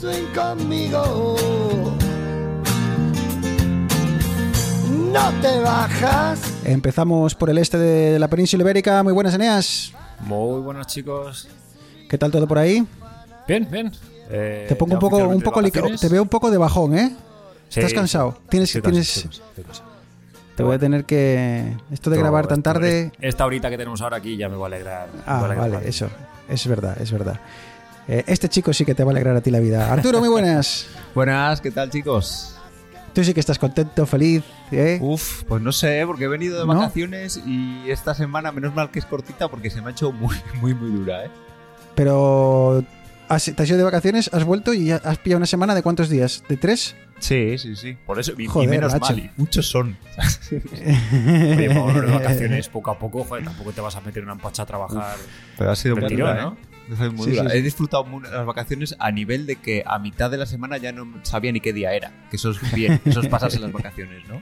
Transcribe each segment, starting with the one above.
Swing conmigo. No te bajas. Empezamos por el este de la península ibérica. Muy buenas, Eneas. Muy buenos chicos. ¿Qué tal todo por ahí? Bien, bien. Eh, Te pongo un poco, un poco te veo un poco de bajón, ¿eh? Sí, ¿Estás cansado? sí. Tienes, Estoy tienes, cansado. te voy a tener que esto de Todo grabar tan tarde. Esta horita que tenemos ahora aquí ya me va a alegrar. Ah, a alegrar vale, eso, es verdad, es verdad. Eh, este chico sí que te va a alegrar a ti la vida. Arturo, muy buenas. Buenas, ¿qué tal chicos? Tú sí que estás contento, feliz, ¿eh? Uf, pues no sé, porque he venido de ¿No? vacaciones y esta semana, menos mal que es cortita, porque se me ha hecho muy, muy, muy dura, ¿eh? Pero has, te has ido de vacaciones, has vuelto y has pillado una semana de cuántos días? ¿De tres? Sí, sí, sí. Por eso, y, menos macho. mal, y muchos son. Oye, de vacaciones poco a poco, joder, tampoco te vas a meter una empacha a trabajar. Pero ha sido muy tirón, dura, ¿no? Sí, sí, sí. He disfrutado las vacaciones a nivel de que a mitad de la semana ya no sabía ni qué día era. Que eso es bien, eso es pasarse las vacaciones, ¿no?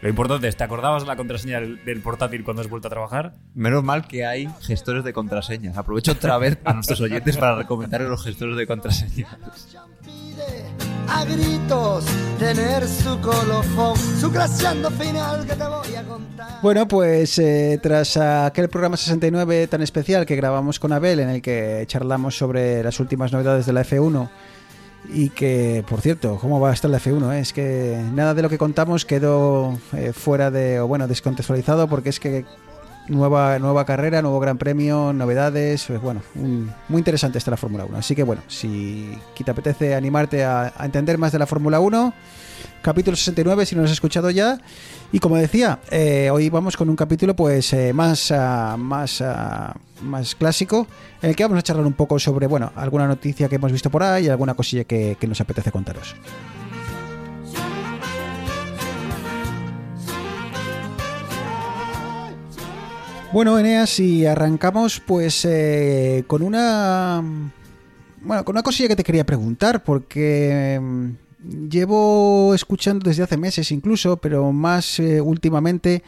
Lo importante es, ¿te acordabas de la contraseña del, del portátil cuando has vuelto a trabajar? Menos mal que hay gestores de contraseñas. Aprovecho otra vez a nuestros oyentes para recomendar los gestores de contraseñas. A gritos tener su colofón, su graciando final que te voy a contar. Bueno, pues eh, tras aquel programa 69 tan especial que grabamos con Abel, en el que charlamos sobre las últimas novedades de la F1, y que, por cierto, ¿cómo va a estar la F1? eh? Es que nada de lo que contamos quedó eh, fuera de, o bueno, descontextualizado, porque es que nueva, nueva carrera, nuevo gran premio, novedades, pues bueno, muy interesante está la Fórmula 1. Así que bueno, si te apetece animarte a, entender más de la Fórmula 1, capítulo 69 si no lo has escuchado ya. Y como decía, eh, hoy vamos con un capítulo pues eh, más, ah, más, ah, más clásico, en el que vamos a charlar un poco sobre, bueno, alguna noticia que hemos visto por ahí y alguna cosilla que nos apetece contaros. Bueno, Eneas, y arrancamos pues eh, con una... Bueno, con una cosilla que te quería preguntar, porque mm, llevo escuchando desde hace meses incluso, pero más eh, últimamente,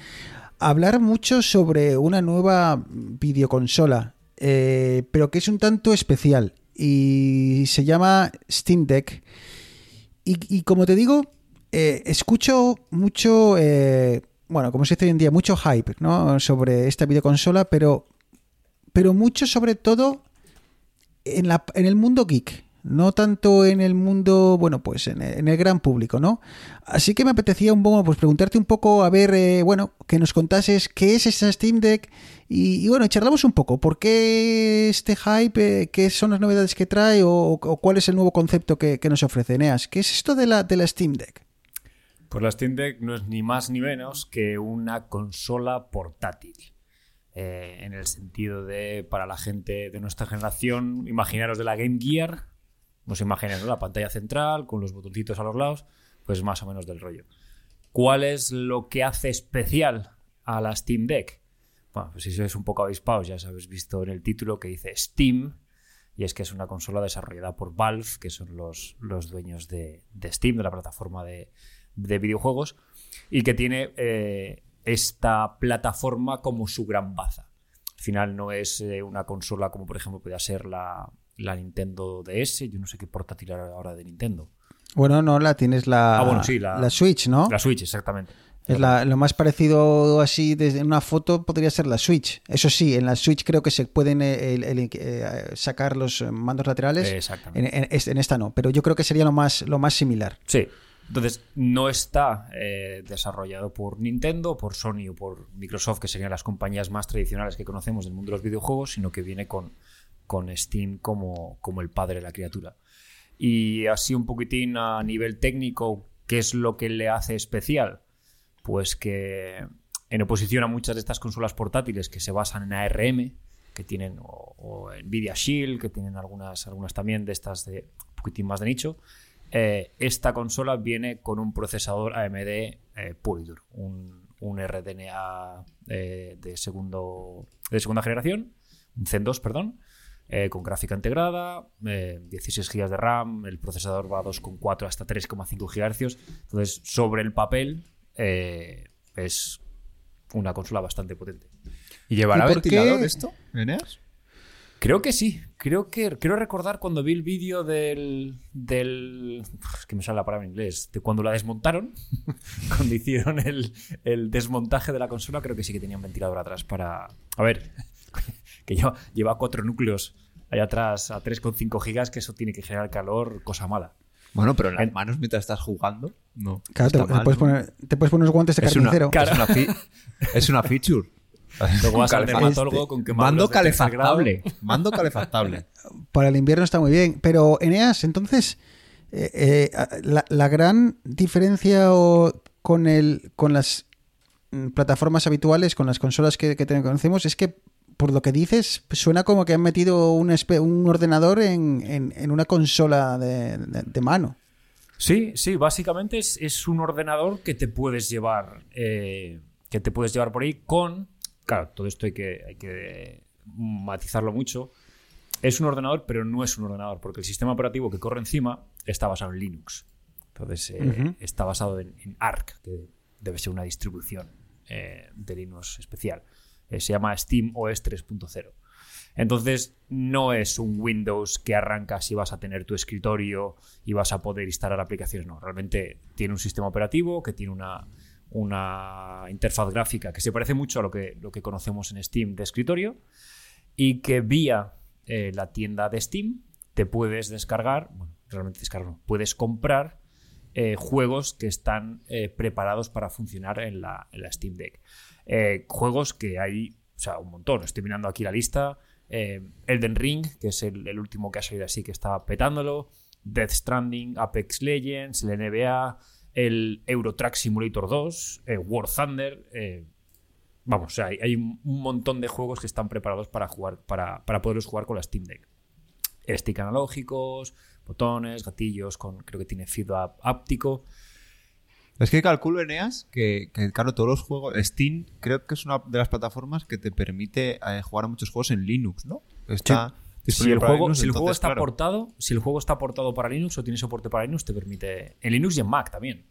hablar mucho sobre una nueva videoconsola, eh, pero que es un tanto especial y se llama Steam Deck. Y, como te digo, escucho mucho, bueno, como se dice hoy en día, mucho hype ¿no? sobre esta videoconsola, pero, pero mucho sobre todo en, la, en el mundo geek, no tanto en el mundo, bueno, pues en, en el gran público, ¿no? Así que me apetecía un poco, pues preguntarte un poco, a ver, eh, bueno, que nos contases qué es esta Steam Deck y, bueno, charlamos un poco, ¿por qué este hype? eh, ¿Qué son las novedades que trae o, o cuál es el nuevo concepto que, que nos ofrece Eneas? ¿Qué es esto de la, de la Steam Deck? Pues la Steam Deck no es ni más ni menos que una consola portátil. Eh, en el sentido de, para la gente de nuestra generación, imaginaros de la Game Gear, nos imagináis ¿no? la pantalla central con los botoncitos a los lados, pues más o menos del rollo. ¿Cuál es lo que hace especial a la Steam Deck? Bueno, pues si sois un poco avispados, ya os habéis visto en el título que dice Steam, y es que es una consola desarrollada por Valve, que son los, los dueños de, de Steam, de la plataforma de, de videojuegos, y que tiene eh, esta plataforma como su gran baza. Al final no es eh, una consola como por ejemplo podría ser la, la Nintendo DS, yo no sé qué portátil era ahora de Nintendo. Bueno, no, la tienes la, Ah, bueno, sí, la- Switch, ¿no? La Switch, exactamente. Es la- lo más parecido así desde una foto podría ser la Switch. Eso sí, en la Switch creo que se pueden eh, el- el- eh, sacar los mandos laterales. Exactamente. En, en- en esta no, pero yo creo que sería lo más, lo más similar. Sí. Entonces, no está eh, desarrollado por Nintendo, por Sony o por Microsoft, que serían las compañías más tradicionales que conocemos del mundo de los videojuegos, sino que viene con, con Steam como, como el padre de la criatura. Y así un poquitín a nivel técnico, ¿qué es lo que le hace especial? Pues que en oposición a muchas de estas consolas portátiles que se basan en ARM, que tienen, o, o Nvidia Shield, que tienen algunas, algunas también de estas de un poquitín más de nicho, eh, esta consola viene con un procesador AMD eh, puro y duro, un, un RDNA eh, de, segundo, de segunda generación, un Zen 2, perdón, eh, con gráfica integrada, eh, 16 GB de RAM, el procesador va a 2,4 hasta 3,5 GHz. Entonces, sobre el papel, eh, es una consola bastante potente. ¿Y llevará ¿Y ventilador qué? esto, Eneas? Creo que sí. Creo que quiero recordar cuando vi el vídeo del del es que me sale la palabra en inglés de cuando la desmontaron, cuando hicieron el, el desmontaje de la consola, creo que sí que tenía un ventilador atrás para a ver que lleva, lleva cuatro núcleos ahí atrás a 3,5 gigas que eso tiene que generar calor, cosa mala. Bueno, pero en las manos mientras estás jugando, no. Claro, te, mal, puedes ¿no? poner, te puedes poner unos guantes de es una, carnicero. es una fi- es una feature. Luego vas al Calefa- dermatólogo con quemaduras Mando calefactable. Mando calefactable. Para el invierno está muy bien. Pero, Eneas, entonces, eh, eh, la, la gran diferencia o- con, el, con las mm, plataformas habituales, con las consolas que, conocemos, es que, por lo que dices, suena como que han metido un, ordenador en, en- en una consola de, de- de mano. Sí, sí, básicamente es, es un ordenador que te puedes llevar. eh, que te puedes llevar por ahí con. Claro, todo esto hay que, hay que matizarlo mucho. Es un ordenador, pero no es un ordenador, porque el sistema operativo que corre encima está basado en Linux. Entonces, eh, está basado en, en Arc, que debe ser una distribución eh, de Linux especial. Eh, se llama Steam OS 3.0. Entonces, no es un Windows que arrancas y vas a tener tu escritorio y vas a poder instalar aplicaciones. No, realmente tiene un sistema operativo que tiene una, una interfaz gráfica que se parece mucho a lo que, lo que conocemos en Steam de escritorio y que vía eh, la tienda de Steam te puedes descargar, bueno, realmente descargar, no, puedes comprar eh, juegos que están eh, preparados para funcionar en la, en la Steam Deck. Juegos que hay, o sea, un montón. Estoy mirando aquí la lista. Elden Ring, que es el, el último que ha salido así, que está petándolo. Death Stranding, Apex Legends, el NBA, el Eurotrack Simulator 2, eh, War Thunder. eh, vamos, o sea, hay, hay un un montón de juegos que están preparados para jugar, para, para poderlos jugar con la Steam Deck. Stick analógicos, botones, gatillos, con creo que tiene feedback áptico. Es que calculo, Eneas, que, que, claro, todos los juegos. Steam creo que es una de las plataformas que te permite eh, jugar a muchos juegos en Linux, ¿no? Está Si el juego, Linux, si el juego entonces, está claro. portado, si el juego está portado para Linux o tiene soporte para Linux, te permite. En Linux y en Mac también.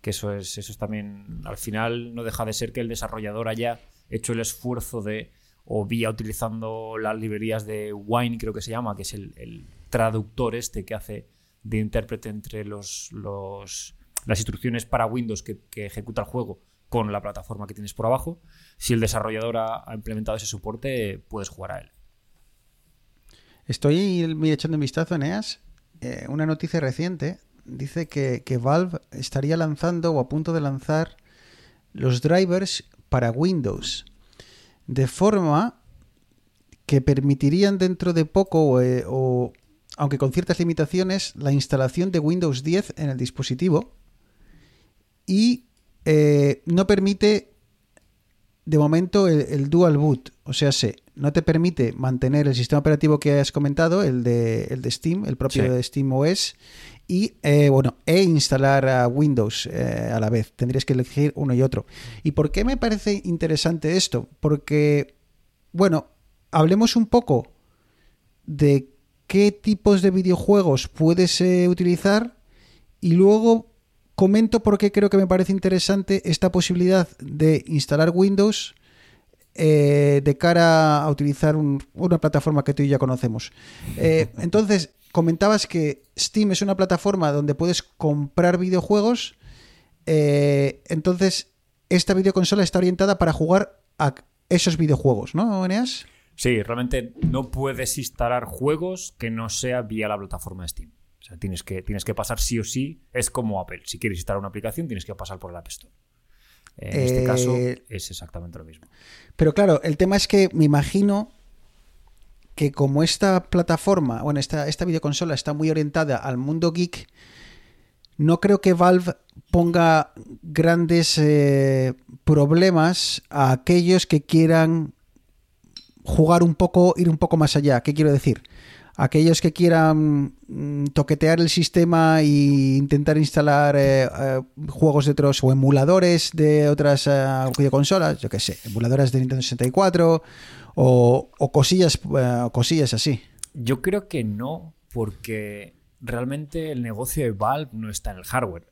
Que eso es, eso es también. Al final no deja de ser que el desarrollador haya hecho el esfuerzo de. O vía utilizando las librerías de Wine, creo que se llama, que es el, el traductor este que hace de intérprete entre los, los las instrucciones para Windows que, que ejecuta el juego con la plataforma que tienes por abajo. Si el desarrollador ha, ha implementado ese soporte, puedes jugar a él. Estoy echando un vistazo, Eneas. Eh, una noticia reciente dice que, Valve estaría lanzando o a punto de lanzar los drivers para Windows. De forma que permitirían dentro de poco, eh, o aunque con ciertas limitaciones, la instalación de Windows 10 en el dispositivo. Y eh, no permite de momento el, el dual boot, o sea, se no te permite mantener el sistema operativo que has comentado, el de, el de Steam, el propio Sí. de Steam OS, y eh, bueno, e instalar a Windows eh, a la vez. Tendrías que elegir uno y otro. ¿Y por qué me parece interesante esto? Porque, bueno, hablemos un poco de qué tipos de videojuegos puedes eh, utilizar y luego comento por qué creo que me parece interesante esta posibilidad de instalar Windows eh, de cara a utilizar un- una plataforma que tú y yo ya conocemos. Eh, entonces, comentabas que Steam es una plataforma donde puedes comprar videojuegos. eh, entonces, esta videoconsola está orientada para jugar a esos videojuegos, ¿no, Eneas? Sí, realmente no puedes instalar juegos que no sea vía la plataforma de Steam. O sea, tienes que, tienes que pasar sí o sí. Es como Apple. Si quieres instalar una aplicación, tienes que pasar por el App Store. En este Eh, caso es exactamente lo mismo. Pero claro, el tema es que me imagino que como esta plataforma, bueno, esta, esta videoconsola está muy orientada al mundo geek, no creo que Valve ponga grandes eh, problemas a aquellos que quieran jugar un poco, ir un poco más allá. ¿Qué quiero decir? Aquellos que quieran mm, toquetear el sistema e intentar instalar eh, eh, juegos de otros o emuladores de otras eh, videoconsolas, yo qué sé, emuladores de Nintendo 64 o, cosillas, eh, cosillas así. Yo creo que no, porque realmente el negocio de Valve no está en el hardware.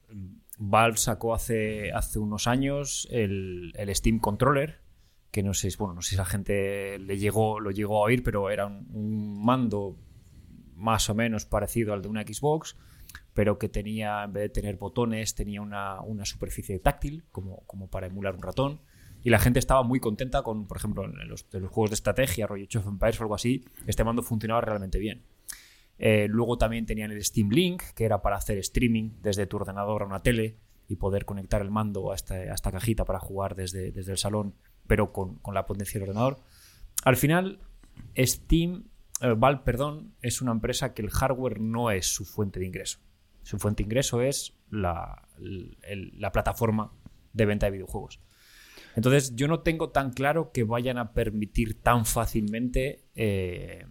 Valve sacó hace, hace unos años el, el Steam Controller, que no sé, bueno, no sé si la gente le llegó, lo llegó a oír, pero era un mando más o menos parecido al de una Xbox, pero que tenía, en vez de tener botones, tenía una, una superficie táctil, como, como para emular un ratón. Y la gente estaba muy contenta con, por ejemplo, en los, juegos de estrategia, rollo Age of Empires o algo así, este mando funcionaba realmente bien. Eh, luego también tenían el Steam Link, que era para hacer streaming desde tu ordenador a una tele y poder conectar el mando a esta, a esta cajita para jugar desde, desde el salón, pero con, con la potencia del ordenador. Al final, Steam, eh, Valve, perdón, es una empresa que el hardware no es su fuente de ingreso. Su fuente de ingreso es la, el- la plataforma de venta de videojuegos. Entonces, yo no tengo tan claro que vayan a permitir tan fácilmente eh,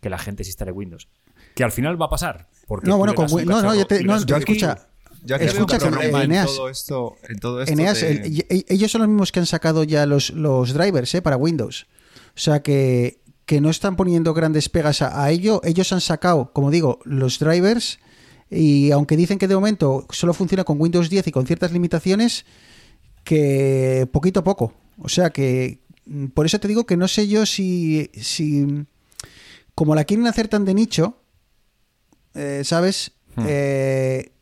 que la gente se instale Windows. Que al final va a pasar. Porque No, bueno, con no, no, te- yo cacharro. escucha, Ya que Escucha, en Eneas- todo esto, en todo esto Eneas, de- el- y- ellos son los mismos que han sacado ya los, los drivers ¿eh? para Windows. O sea que, que no están poniendo grandes pegas a, a ello. Ellos han sacado, como digo, los drivers y aunque dicen que de momento solo funciona con Windows 10 y con ciertas limitaciones, que poquito a poco. O sea que mm, por eso te digo que no sé yo si, si como la quieren hacer tan de nicho, eh, ¿sabes? Eh,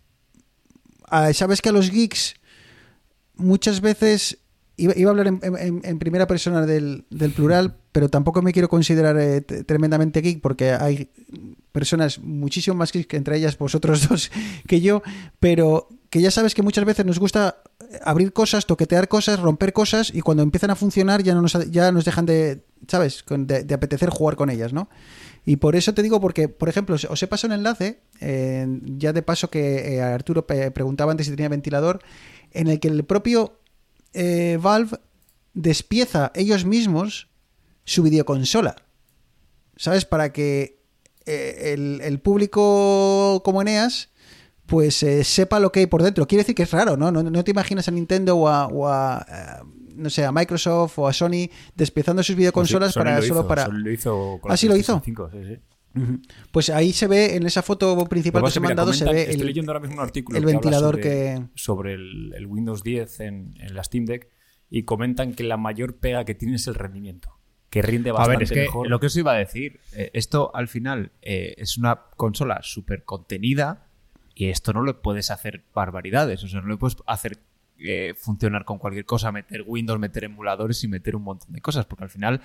a- Sabes que a los geeks muchas veces iba, iba a hablar en, primera persona del, del plural, pero tampoco me quiero considerar eh, tremendamente geek porque hay personas muchísimo más geeks que entre ellas vosotros dos que yo, pero que ya sabes que muchas veces nos gusta abrir cosas, toquetear cosas, romper cosas y cuando empiezan a funcionar ya no nos, ya nos dejan de, ¿sabes? De, de apetecer jugar con ellas, ¿no? Y por eso te digo, porque, por ejemplo, os he pasado un enlace, eh, ya de paso que eh, Arturo preguntaba antes si tenía ventilador, en el que el propio eh, Valve despieza ellos mismos su videoconsola. ¿Sabes? Para que eh, el, el público como Eneas pues eh, sepa lo que hay por dentro. Quiere decir que es raro, ¿no? No, no te imaginas a Nintendo o a, o a, eh, no sé, a Microsoft o a Sony despiezando sus videoconsolas Sony para lo solo hizo, para... Lo hizo con ¿Ah, la sí lo hizo? 5, sí, sí. Pues ahí se ve, en esa foto principal Lo que que se me pasa han dado, es que, se ve estoy el, leyendo ahora mismo un artículo el que habla ventilador sobre, que... sobre el, el Windows 10 en, en la Steam Deck y comentan que la mayor pega que tiene es el rendimiento. Que rinde A bastante ver, es que mejor. lo que os iba a decir, eh, esto al final eh, es una consola súper contenida y esto no le puedes hacer barbaridades, o sea, no le puedes hacer eh, funcionar con cualquier cosa, meter Windows, meter emuladores y meter un montón de cosas, porque al final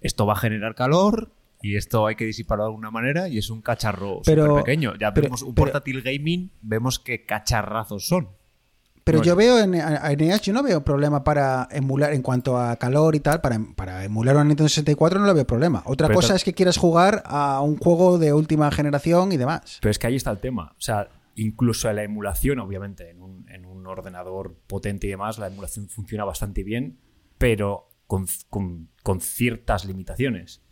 esto va a generar calor y esto hay que disiparlo de alguna manera y es un cacharro súper pequeño. Ya pero- vemos un pero- portátil gaming, vemos qué cacharrazos son. Pero No, yo veo en, en yo no veo problema para emular, en cuanto a calor y tal, para, para emular una Nintendo 64 no le veo problema. Otra Pero cosa es que quieras jugar a un juego de última generación y demás. Pero es que ahí está el tema. O sea, incluso la emulación, obviamente, en un, en un ordenador potente y demás, la emulación funciona bastante bien, pero con, con- con ciertas limitaciones.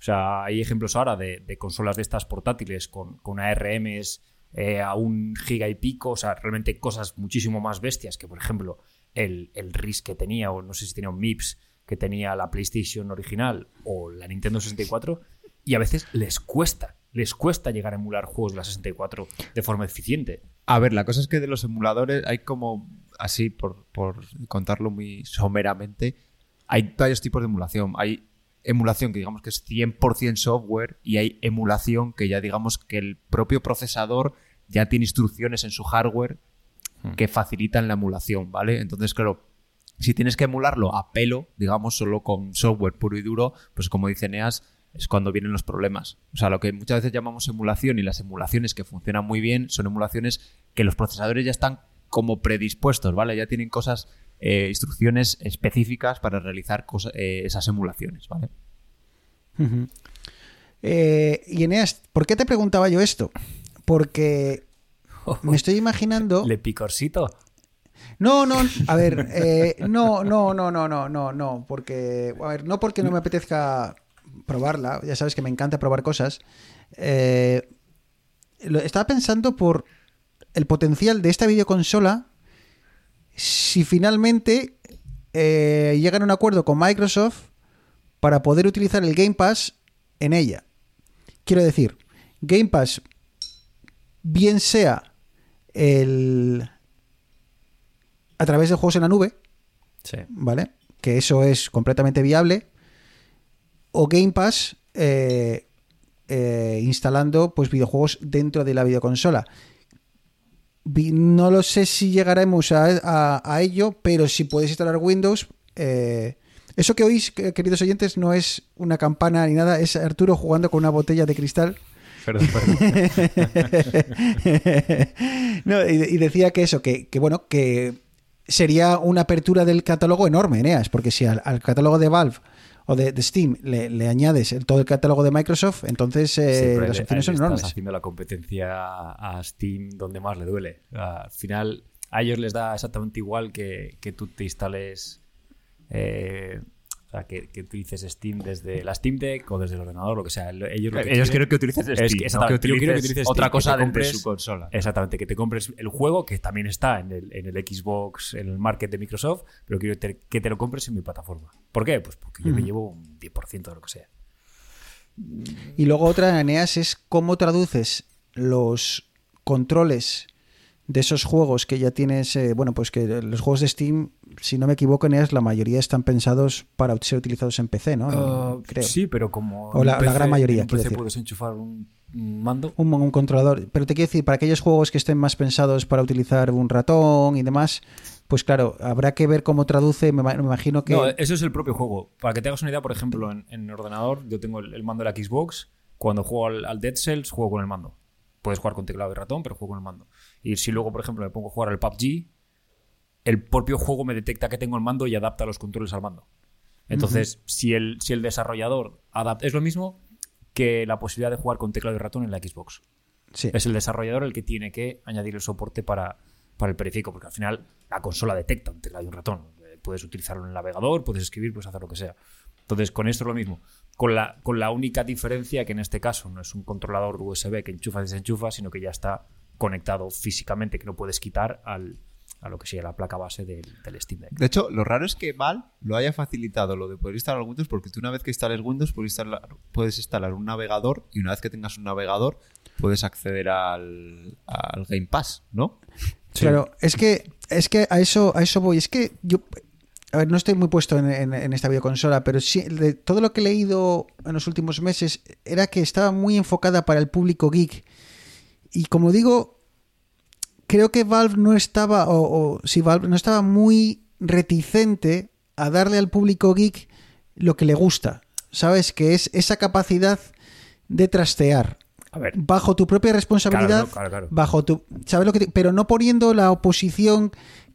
O sea, hay ejemplos ahora de, consolas de estas portátiles con, con ARMs eh, a un giga y pico, o sea, realmente cosas muchísimo más bestias que, por ejemplo, el, el RIS que tenía, o no sé si tenía un MIPS que tenía la PlayStation original o la Nintendo 64, y a veces les cuesta, les cuesta llegar a emular juegos de la 64 de forma eficiente. A ver, la cosa es que de los emuladores hay como, así por, por contarlo muy someramente, hay varios tipos de emulación. Hay emulación que digamos que es 100% software y hay emulación que ya digamos que el propio procesador ya tiene instrucciones en su hardware que facilitan la emulación, ¿vale? Entonces, claro, si tienes que emularlo a pelo, digamos, solo con software puro y duro, pues como dice Neas, es cuando vienen los problemas. O sea, lo que muchas veces llamamos emulación y las emulaciones que funcionan muy bien son emulaciones que los procesadores ya están como predispuestos, ¿vale? Ya tienen cosas, eh, instrucciones específicas para realizar cosa- eh, esas emulaciones, ¿vale? Ujú. Eh, y Eneas, ¿por qué te preguntaba yo esto? Porque me estoy imaginando... Le picorcito. No, no, a ver, eh, no, no, no, no, no, no, no, porque, a ver, no porque no me apetezca probarla, ya sabes que me encanta probar cosas, Eh, estaba pensando por el potencial de esta videoconsola si finalmente eh, llegan a un acuerdo con Microsoft para poder utilizar el Game Pass en ella. Quiero decir, Game Pass, bien sea el a través de juegos en la nube, Sí. ¿vale? Que eso es completamente viable. O Game Pass eh, eh, instalando pues videojuegos dentro de la videoconsola. No lo sé si llegaremos a, a- a ello, pero si puedes instalar Windows. eh, eso que oís, que- queridos oyentes, no es una campana ni nada, es Arturo jugando con una botella de cristal. Perdón, perdón. No, y, y decía que eso, que, que bueno, que sería una apertura del catálogo enorme, Eneas, porque si al, al catálogo de Valve o de, de Steam le, le añades todo el catálogo de Microsoft, entonces eh, Sí, las opciones le son estás enormes. haciendo la competencia a Steam donde más le duele. Al final, a ellos les da exactamente igual que, que tú te instales. eh, o sea, que, que utilices Steam desde la Steam Deck o desde el ordenador, lo que sea. Ellos, lo que Ellos quieren- que utilices Steam, es que, no exactamente, que yo quiero que utilices otra Steam, que cosa te de compres- su consola. Exactamente, que te compres el juego que también está en el, en el Xbox, en el market de Microsoft, pero quiero te- que te lo compres en mi plataforma. ¿Por qué? Pues porque yo me llevo un 10% de lo que sea. Y luego otra, Eneas, es cómo traduces los controles de esos juegos que ya tienes, eh, bueno, pues que los juegos de Steam, si no me equivoco, Eneas, la mayoría están pensados para ser utilizados en PC, ¿no? Ah, Creo. Sí, pero como. O la- gran mayoría, en PC decir. puedes enchufar un, mando. un, un controlador. Pero te quiero decir, para aquellos juegos que estén más pensados para utilizar un ratón y demás, pues claro, habrá que ver cómo traduce. Me, ma- me imagino que. No, eso es el propio juego. Para que te hagas una idea, por ejemplo, en, en ordenador, yo tengo el, el mando de la Xbox. Cuando juego al, al Dead Cells, juego con el mando. Puedes jugar con teclado y ratón, pero juego con el mando. Y si luego, por ejemplo, me pongo a jugar al PUBG, el propio juego me detecta que tengo el mando y adapta los controles al mando. Entonces, si, el, si el desarrollador adapta. Es lo mismo que la posibilidad de jugar con teclado y ratón en la Xbox. sí. Es el desarrollador el que tiene que añadir el soporte para, para el periférico, porque al final la consola detecta un teclado y un ratón. Eh, Puedes utilizarlo en el navegador, puedes escribir, puedes hacer lo que sea. Entonces, con esto es lo mismo. Con la, con la única diferencia que en este caso no es un controlador USB que enchufa y desenchufa, sino que ya está conectado físicamente, que no puedes quitar al, a lo que sería la placa base del, del Steam Deck. De hecho, lo raro es que Valve lo haya facilitado lo de poder instalar Windows porque tú una vez que instales Windows puedes instalar, puedes instalar un navegador y una vez que tengas un navegador puedes acceder al, al Game Pass, ¿no? Claro, es que, es que a eso, a eso voy. Es que yo. A ver, no estoy muy puesto en, en- en esta videoconsola, pero sí, de todo lo que he leído en los últimos meses era que estaba muy enfocada para el público geek. Y como digo, creo que Valve no estaba, o, o si Valve no estaba muy reticente a darle al público geek lo que le gusta. ¿Sabes? Que es esa capacidad de trastear A ver, bajo tu propia responsabilidad, Claro, claro, claro. bajo tu, ¿sabes lo que te- pero no poniendo la oposición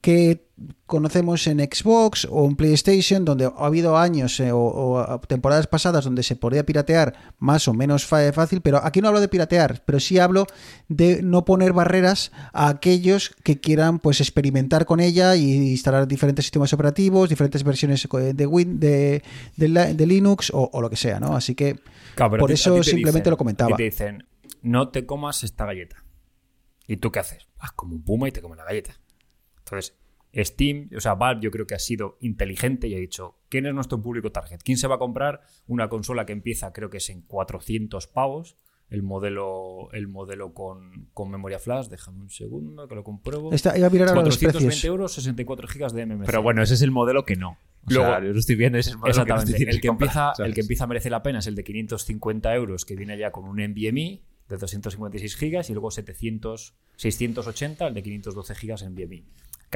que conocemos en Xbox o en PlayStation, donde ha habido años eh, o, o temporadas pasadas donde se podía piratear más o menos fácil, pero aquí no hablo de piratear, pero sí hablo de no poner barreras a aquellos que quieran pues experimentar con ella y instalar diferentes sistemas operativos, diferentes versiones de Win, de, de Linux o, o lo que sea, ¿no? Así que por eso simplemente dicen- lo comentaba. te dicen, no te comas esta galleta. ¿Y tú qué haces? Vas como un puma y te comes la galleta. Entonces, Steam, o sea, Valve yo creo que ha sido inteligente y ha dicho, ¿quién es nuestro público target? ¿Quién se va a comprar una consola que empieza, creo que es en 400 pavos? El modelo, el modelo con, con memoria flash, déjame un segundo que lo compruebo. Esta- iba a mirar ahora los 420 precios. euros, 64 gigas de MMC. Pero bueno, ese es el modelo que no. O Luego- sea, yo lo estoy viendo, ese es el modelo que no te Exactamente. tienes el, que comprar, empieza, ¿sabes? el que empieza a merecer la pena es el de 550 euros, que viene ya con un NVMe de 256 gigas y luego 700, 680, el de 512 gigas en NVMe.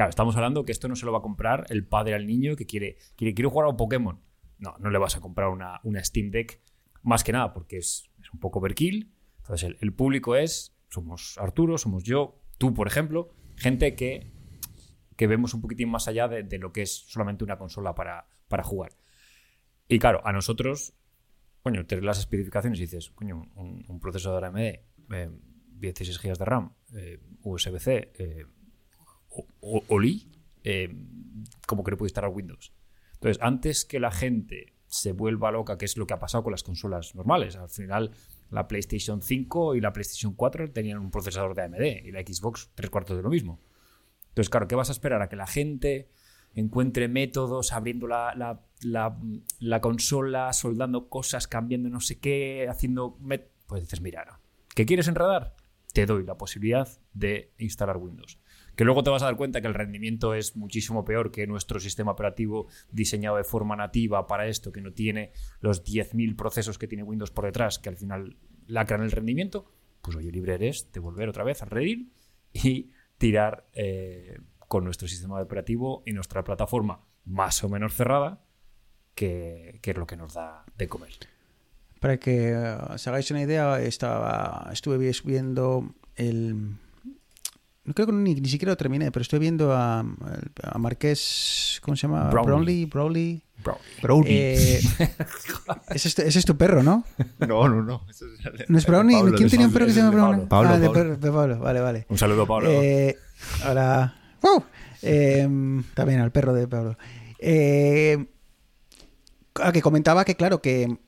Claro, estamos hablando que esto no se lo va a comprar el padre al niño que quiere, quiere, quiere jugar a un Pokémon. No, no le vas a comprar una, una Steam Deck más que nada porque es, es un poco overkill. Entonces, el, público es, somos Arturo, somos yo, tú, por ejemplo, gente que que vemos un poquitín más allá de, lo que es solamente una consola para, para jugar. Y claro, a nosotros, coño, te las especificaciones y dices, coño, un, un procesador AMD, eh, 16 GB de RAM, eh, USB-C, eh, OLI, eh, como que no puede instalar Windows. Entonces, antes que la gente se vuelva loca, que es lo que ha pasado con las consolas normales, al final La PlayStation 5 y la PlayStation 4 tenían un procesador de AMD y la Xbox tres cuartos de lo mismo. Entonces, claro, ¿qué vas a esperar? ¿A que la gente encuentre métodos abriendo la, la- la- la consola, soldando cosas, cambiando no sé qué, haciendo... Pues dices, mira. ¿qué quieres enredar? Te doy la posibilidad de instalar Windows. Que luego te vas a dar cuenta que el rendimiento es muchísimo peor que nuestro sistema operativo diseñado de forma nativa para esto, que no tiene los 10.000 procesos que tiene Windows por detrás, que al final lacran el rendimiento. Pues oye, libre eres de volver otra vez a Reddit y tirar eh, con nuestro sistema operativo y nuestra plataforma más o menos cerrada, que, que es lo que nos da de comer. Para que eh, os hagáis una idea, estaba, estuve vi- viendo el... No creo que ni, ni siquiera lo terminé, pero estoy viendo a, a Marqués, ¿cómo se llama? Brownlee. Brownlee. Brownlee. Bro, Brownie. Eh, ese, es tu, ese es tu perro, ¿no? no, no, no. Es ¿No es Brownie? Pablo, ¿Quién tenía un perro que se llama Brownie? Pablo. ah, de, Pablo. de Pablo, vale, vale. Un saludo, Pablo. Eh, ahora. ¡Wow! Eh, también al perro de Pablo. Eh, ah, que comentaba que, claro, que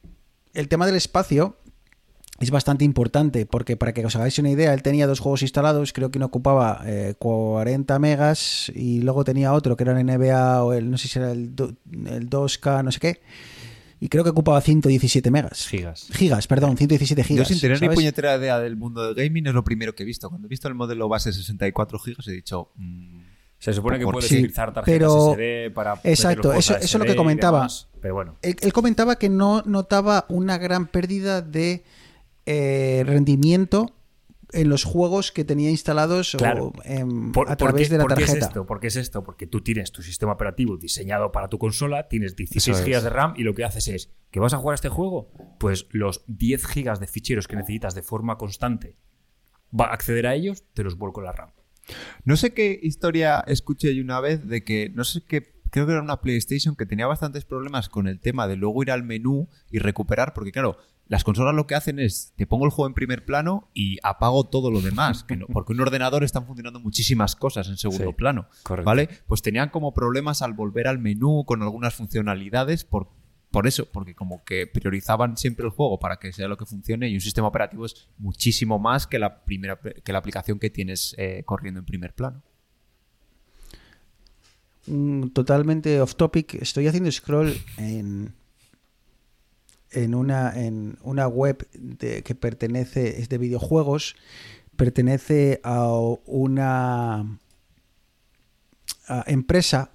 el tema del espacio es bastante importante, porque para que os hagáis una idea, él tenía dos juegos instalados, creo que uno ocupaba eh, 40 megas y luego tenía otro que era el NBA o el, no sé si era el, do- el 2K, no sé qué, y creo que ocupaba 117 megas. Gigas. Gigas, perdón, 117 gigas. Yo sin tener ni puñetera idea del mundo del gaming es lo primero que he visto. Cuando he visto el modelo base 64 gigas he dicho... mm, Se supone que puedes sí, utilizar tarjetas pero- SD para. Exacto, eso- es lo que comentaba. demás, pero bueno. Él, él comentaba que no notaba una gran pérdida de eh, rendimiento en los juegos que tenía instalados o, em, Por- a ¿por través de la por qué tarjeta. es esto? ¿Por qué es esto? Porque tú tienes tu sistema operativo diseñado para tu consola, tienes 16 Eso es. GB de RAM y lo que haces es que vas a jugar a este juego, pues los 10 GB de ficheros que necesitas de forma constante, va a acceder a ellos, te los vuelco en la RAM. No sé qué historia escuché yo una vez de que, no sé qué, creo que era una PlayStation que tenía bastantes problemas con el tema de luego ir al menú y recuperar, porque claro, las consolas lo que hacen es, te pongo el juego en primer plano y apago todo lo demás, que no- porque un ordenador están funcionando muchísimas cosas en segundo Sí, plano, correcto. ¿vale? Pues tenían como problemas al volver al menú con algunas funcionalidades por... Por eso, porque como que priorizaban siempre el juego para que sea lo que funcione y un sistema operativo es muchísimo más que la primera que la aplicación que tienes eh, corriendo en primer plano. Mm, totalmente off topic. Estoy haciendo scroll en en una en una web de- que pertenece es de videojuegos, pertenece a una empresa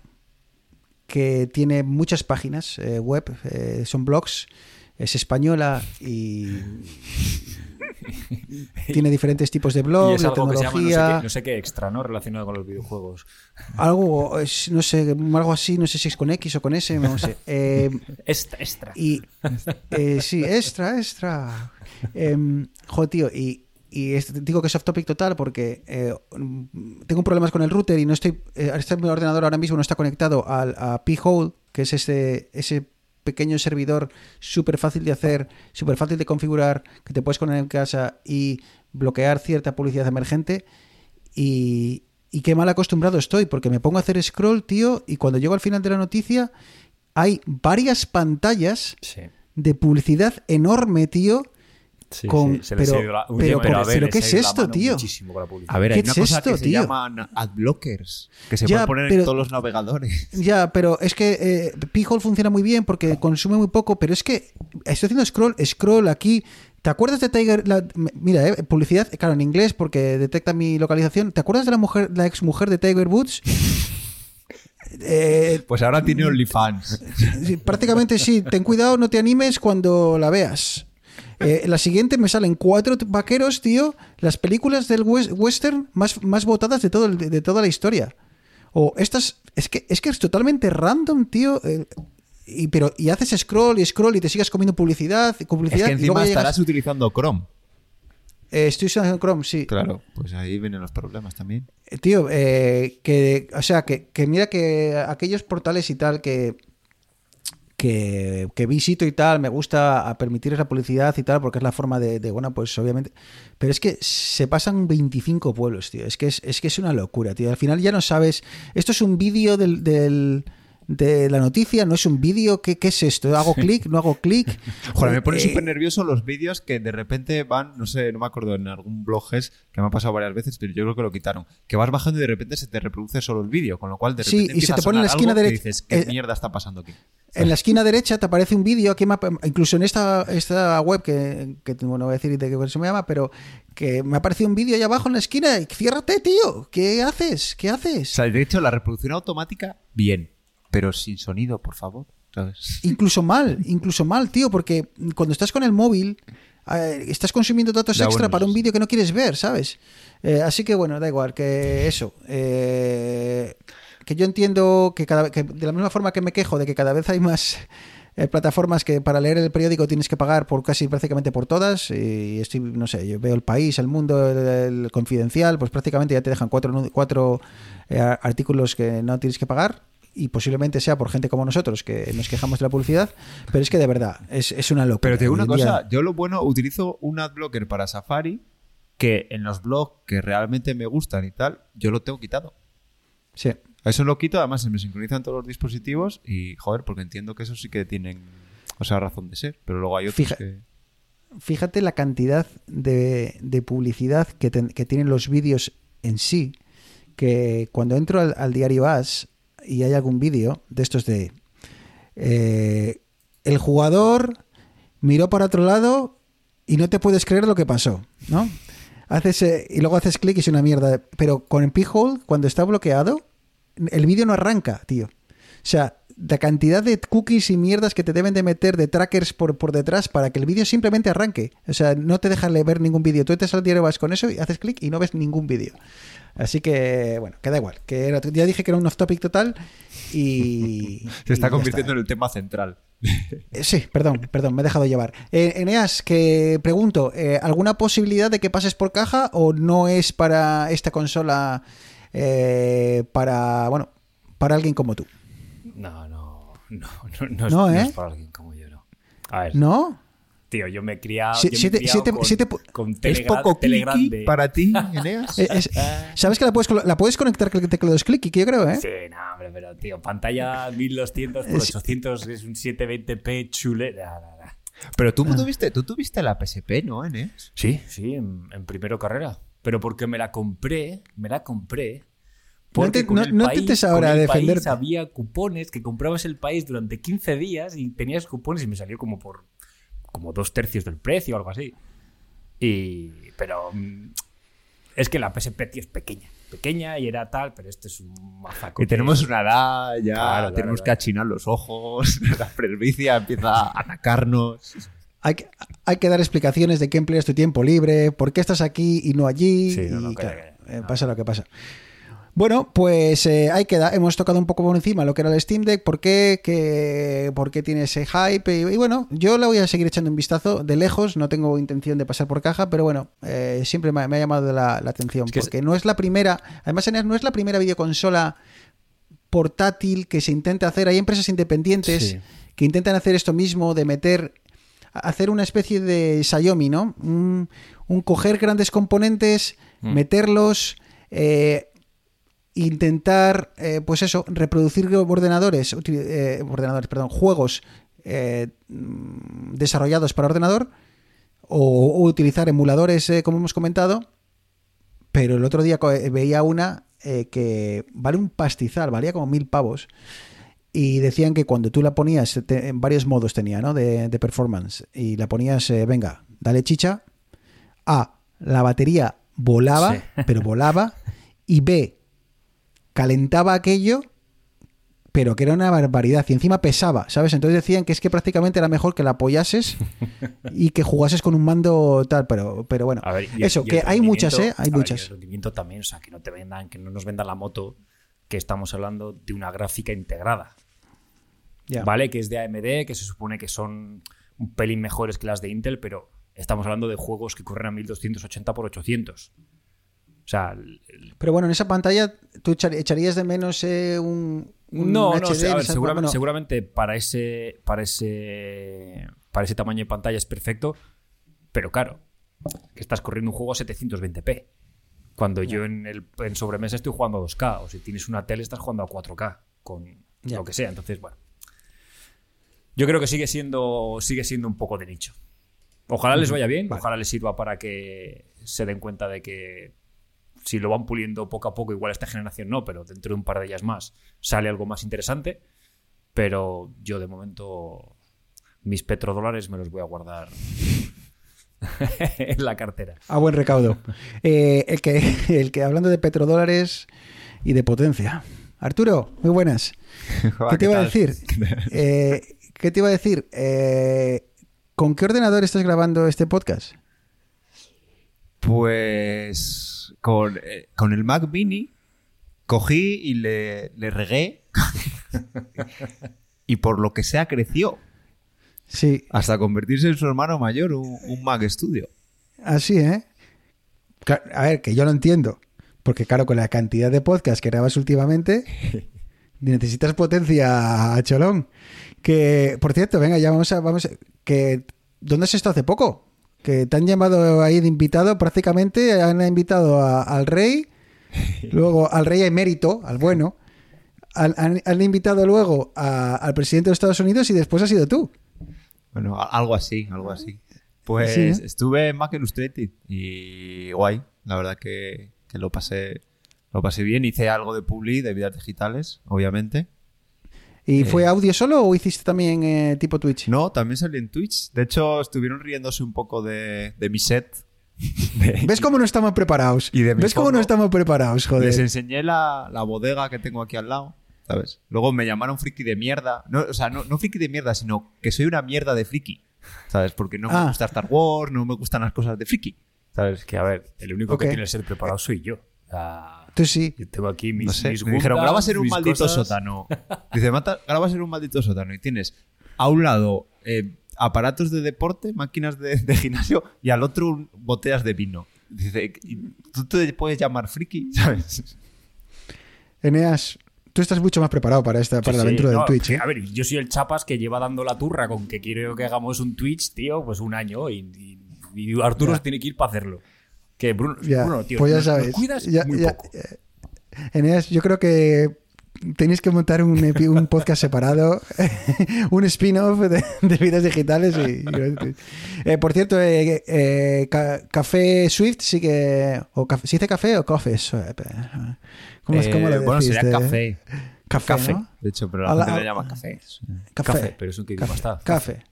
que tiene muchas páginas eh, web, eh, son blogs, es española y tiene diferentes tipos de y blogs, es de algo que se llama no sé, tecnología. qué, no sé qué extra, ¿no? Relacionado con los videojuegos. Algo, es- no sé, algo así, no sé si es con X o con S, no sé. Eh, Extra, extra. y eh, sí, extra, extra. Joder, tío, y, y es- digo que es off topic total porque eh, tengo problemas con el router y no estoy. eh, este mi ordenador ahora mismo no está conectado al, a P-Hole, que es ese, ese pequeño servidor súper fácil de hacer, súper fácil de configurar, que te puedes poner en casa y bloquear cierta publicidad emergente. Y, y qué mal acostumbrado estoy, porque me pongo a hacer scroll, tío, y cuando llego al final de la noticia, hay varias pantallas Sí. de publicidad enorme, tío. Sí, Con- sí, se pero- la- pero- pero- se pero ¿qué es la esto, tío? A ver, hay ¿Qué una es cosa esto, que se tío? llaman adblockers, que se Ya, pueden poner pero- en todos los navegadores. Ya, pero es que eh, P-Hole funciona muy bien porque consume muy poco, pero es que estoy haciendo scroll, scroll aquí. ¿Te acuerdas de Tiger? la- mira, eh, publicidad, claro, en inglés porque detecta mi localización. ¿Te acuerdas de la mujer, la ex mujer de Tiger Woods? Eh, Pues ahora tiene OnlyFans. Prácticamente sí. Ten cuidado, no te animes cuando la veas. Eh, la siguiente me salen cuatro vaqueros, tío. Las películas del wes- western más, más votadas de, todo el- de, toda la historia. O estas. Es que es, que es totalmente random, tío. eh, y, pero, y haces scroll y scroll y te sigas comiendo publicidad y Es publicidad. que y encima llegas- estarás utilizando Chrome. Eh, estoy usando Chrome, sí. Claro, pues ahí vienen los problemas también. Eh, Tío, eh, que, o sea, que, que mira que aquellos portales y tal que, que, visito y tal, me gusta a permitirles la publicidad y tal, porque es la forma de, de, bueno, pues obviamente. Pero es que se pasan 25 pueblos, tío. Es que es, es que es una locura, tío. Al final ya no sabes. Esto es un vídeo del. del de la noticia, no es un vídeo, ¿qué, qué es esto? ¿Hago clic? ¿No hago clic? Joder, me pone Eh, súper nervioso los vídeos que de repente van, no sé, no me acuerdo, en algún blog es que me ha pasado varias veces, pero yo creo que lo quitaron. Que vas bajando y de repente se te reproduce solo el vídeo, con lo cual de Sí, repente y se te pone en la esquina derecha- dices, ¿qué eh, mierda está pasando aquí? En la esquina derecha te aparece un vídeo me ha- incluso en esta, esta web que, que bueno, no voy a decir de qué se me llama, pero que me ha aparecido un vídeo ahí abajo en la esquina y ciérrate, tío. ¿Qué haces? ¿Qué O haces? sea, de hecho, la reproducción automática, bien, pero sin sonido, por favor. ¿sabes? Incluso mal, incluso mal, tío, porque cuando estás con el móvil eh, estás consumiendo datos Ya, extra bueno, para un vídeo que no quieres ver, ¿sabes? Eh, así que bueno, da igual, que eso. eh, que yo entiendo que, cada, que de la misma forma que me quejo de que cada vez hay más eh, plataformas que para leer el periódico tienes que pagar por casi prácticamente por todas y estoy, no sé, yo veo el país, el mundo, el, el confidencial, pues prácticamente ya te dejan cuatro, cuatro eh, artículos que no tienes que pagar y posiblemente sea por gente como nosotros que nos quejamos de la publicidad, pero es que de verdad es, es una locura. Pero te digo una día- cosa, yo lo bueno, utilizo un adblocker para Safari que en los blogs que realmente me gustan y tal, yo lo tengo quitado. Sí. Eso lo quito, además se me sincronizan todos los dispositivos y, joder, porque entiendo que eso sí que tienen, o sea, razón de ser, pero luego hay otros Fija- que... Fíjate la cantidad de, de publicidad que, que tienen los vídeos en sí, que cuando entro al, al diario As y hay algún vídeo de estos de eh, el jugador miró para otro lado y no te puedes creer lo que pasó, ¿no? Haces, eh, y luego haces clic y es una mierda. Pero con el P-Hole, cuando está bloqueado, el vídeo no arranca, tío. O sea, la cantidad de cookies y mierdas que te deben de meter de trackers por, por detrás para que el vídeo simplemente arranque. O sea, no te dejan ver ningún vídeo. Tú entras al diario, vas con eso y haces clic y no ves ningún vídeo. Así que, bueno, queda igual. Que era, ya dije que era un off-topic total y... Se está y convirtiendo en el tema central. eh, Sí, perdón, perdón, me he dejado llevar. Eh, Eneas, que pregunto, eh, ¿alguna posibilidad de que pases por caja o no es para esta consola eh, para, bueno, para alguien como tú? No, no, no, es, no ¿eh? es para alguien como yo, no. A ver, ¿No? tío, yo me he criado, Si- yo me he siete- criado siete- con, siete ¿Es poco clicky para ti, Eneas? Es- ¿Sabes que la puedes, colo- la puedes conectar con el teclado es clicky, que yo creo, eh? Sí, no, hombre, pero tío, pantalla 1200 por Es- 800 es un 720p chule. nah, nah, nah. Pero tú tuviste, tú tuviste la PSP, ¿no, Eneas? Sí, sí, en, en primero carrera. Pero porque me la compré, me la compré. No Porque con no- no país, intentes con ahora el defenderte. país había cupones que comprabas el país durante 15 días y tenías cupones y me salió como por como dos tercios del precio o algo así. Y pero mm, es que la PSP tío, es pequeña, pequeña y era tal, pero este es un mazaco. Que que- tenemos una edad, ya Claro, claro, tenemos que claro. achinar los ojos, la presbicia empieza a atacarnos. Hay que, hay que dar explicaciones de qué empleas tu tiempo libre, por qué estás aquí y no allí. Sí, no, no, y calla, claro, eh, No. pasa lo que pasa. Bueno, pues eh, ahí queda. Hemos tocado un poco por encima lo que era el Steam Deck, por qué, qué- por qué tiene ese hype. Y, y bueno, yo le voy a seguir echando un vistazo de lejos. No tengo intención de pasar por caja, pero bueno, eh, siempre me, me ha llamado la, la atención. Es que es- porque no es la primera, además no es la primera videoconsola portátil que se intenta hacer. Hay empresas independientes Sí. que intentan hacer esto mismo, de meter, hacer una especie de Xiaomi, ¿no? Un, un coger grandes componentes, Mm. meterlos, eh, intentar, eh, pues eso, reproducir ordenadores, eh, ordenadores, perdón, juegos eh, mm, desarrollados para ordenador o, o utilizar emuladores, como hemos comentado. Pero el otro día veía una que vale un pastizal, valía como mil pavos. Y decían que cuando tú la ponías, te- en varios modos tenía, ¿no? De, de performance. Y la ponías, venga, dale chicha. A, la batería volaba, Sí. pero volaba. Y B, calentaba aquello, pero que era una barbaridad. Y encima pesaba, ¿sabes? Entonces decían que es que prácticamente era mejor que la apoyases y que jugases con un mando tal. Pero, pero bueno, A ver, y- eso, y que hay muchas, ¿eh? Hay ver, muchas. el rendimiento también, o sea, que no te vendan, que no nos vendan la moto, que estamos hablando de una gráfica integrada. ¿Vale? Que es de AMD, que se supone que son un pelín mejores que las de Intel, pero estamos hablando de juegos que corren a 1280 por 800. O sea, el- Pero bueno, en esa pantalla tú echar- echarías de menos eh, un, un no, no, o sea, ver, seguramente, bueno, seguramente para ese, para ese, para ese tamaño de pantalla es perfecto, pero claro, que estás corriendo un juego a 720p. Cuando yo en, el, en sobremesa estoy jugando a 2K, o si tienes una tele estás jugando a 4K con, lo que sea. Entonces, bueno. Yo creo que sigue siendo, sigue siendo un poco de nicho. Ojalá les vaya bien, Vale. ojalá les sirva para que se den cuenta de que si lo van puliendo poco a poco, igual esta generación no, pero dentro de un par de ellas más sale algo más interesante. Pero yo de momento mis petrodólares me los voy a guardar en la cartera. A buen recaudo. Eh, el, que, el que, hablando de petrodólares y de potencia. Arturo, muy buenas. ¿Qué te iba a decir? Eh, ¿Qué te iba a decir? Eh, ¿Con qué ordenador estás grabando este podcast? Pues con, eh, con el Mac Mini cogí y le, le regué y por lo que sea creció Sí, hasta convertirse en su hermano mayor, un, un Mac Studio. así, ¿eh? A ver, que yo lo entiendo. Porque claro, con la cantidad de podcasts que grabas últimamente, necesitas potencia a cholón. Que, por cierto, venga, ya vamos a... Vamos a- que, ¿Dónde has estado hace poco? Que te han llamado ahí de invitado prácticamente, han invitado a- al rey, luego al rey emérito, al bueno, han, han- han invitado luego a- al presidente de Estados Unidos y después has sido tú. Bueno, algo así, algo así. Pues Sí, ¿eh? estuve en Mac Illustrated y guay, la verdad que, que lo pasé lo pasé bien. Hice algo de publi, de vidas digitales, obviamente. ¿Y Eh. fue audio solo o hiciste también eh, tipo Twitch? No, también salí en Twitch. De hecho, estuvieron riéndose un poco de, de mi set. De- ¿Ves cómo no estamos preparados? Y de ¿Ves cómo no estamos preparados, joder? Les enseñé la, la bodega que tengo aquí al lado, ¿sabes? Luego me llamaron friki de mierda. No, o sea, no, no friki de mierda, sino que soy una mierda de friki, ¿sabes? Porque no Ah. me gusta Star Wars, no me gustan las cosas de friki, ¿sabes? Que a ver, el único Ok. que tiene el ser preparado soy yo. Sea, Tú sí. yo tengo aquí mis, No sé, mis me dijeron, Gundams, grabas en un maldito cosas". sótano. Dice, "Mata- grabas en un maldito sótano y tienes a un lado eh, aparatos de deporte, máquinas de, de gimnasio y al otro botellas de vino. Dice, "¿Y ¿tú te puedes llamar friki? ¿Sabes? Eneas, tú estás mucho más preparado para esta para Sí, la sí, aventura no, del Twitch. ¿eh? A ver, yo soy el chapas que lleva dando la turra con que quiero que hagamos un Twitch, tío, pues un año y, y- y Arturo Ya. tiene que ir para hacerlo. Que Bruno, Ya, Bruno, tío, pues ya nos- nos sabes. cuidas Ya- muy ya- poco. eh, Eneas, yo creo que tenéis que montar un, un podcast separado, un spin-off de, de vidas digitales. Y, y- Eh, por cierto, eh, eh, Ca- Café Swift sigue. O café, ¿Se dice café o coffee? Swift? ¿Cómo, es- Eh, cómo lo bueno, decís? sería De- café. Café, Café, ¿no? de hecho, pero la Ala- gente le llama café. Café. Café, pero en qué idioma café. Café.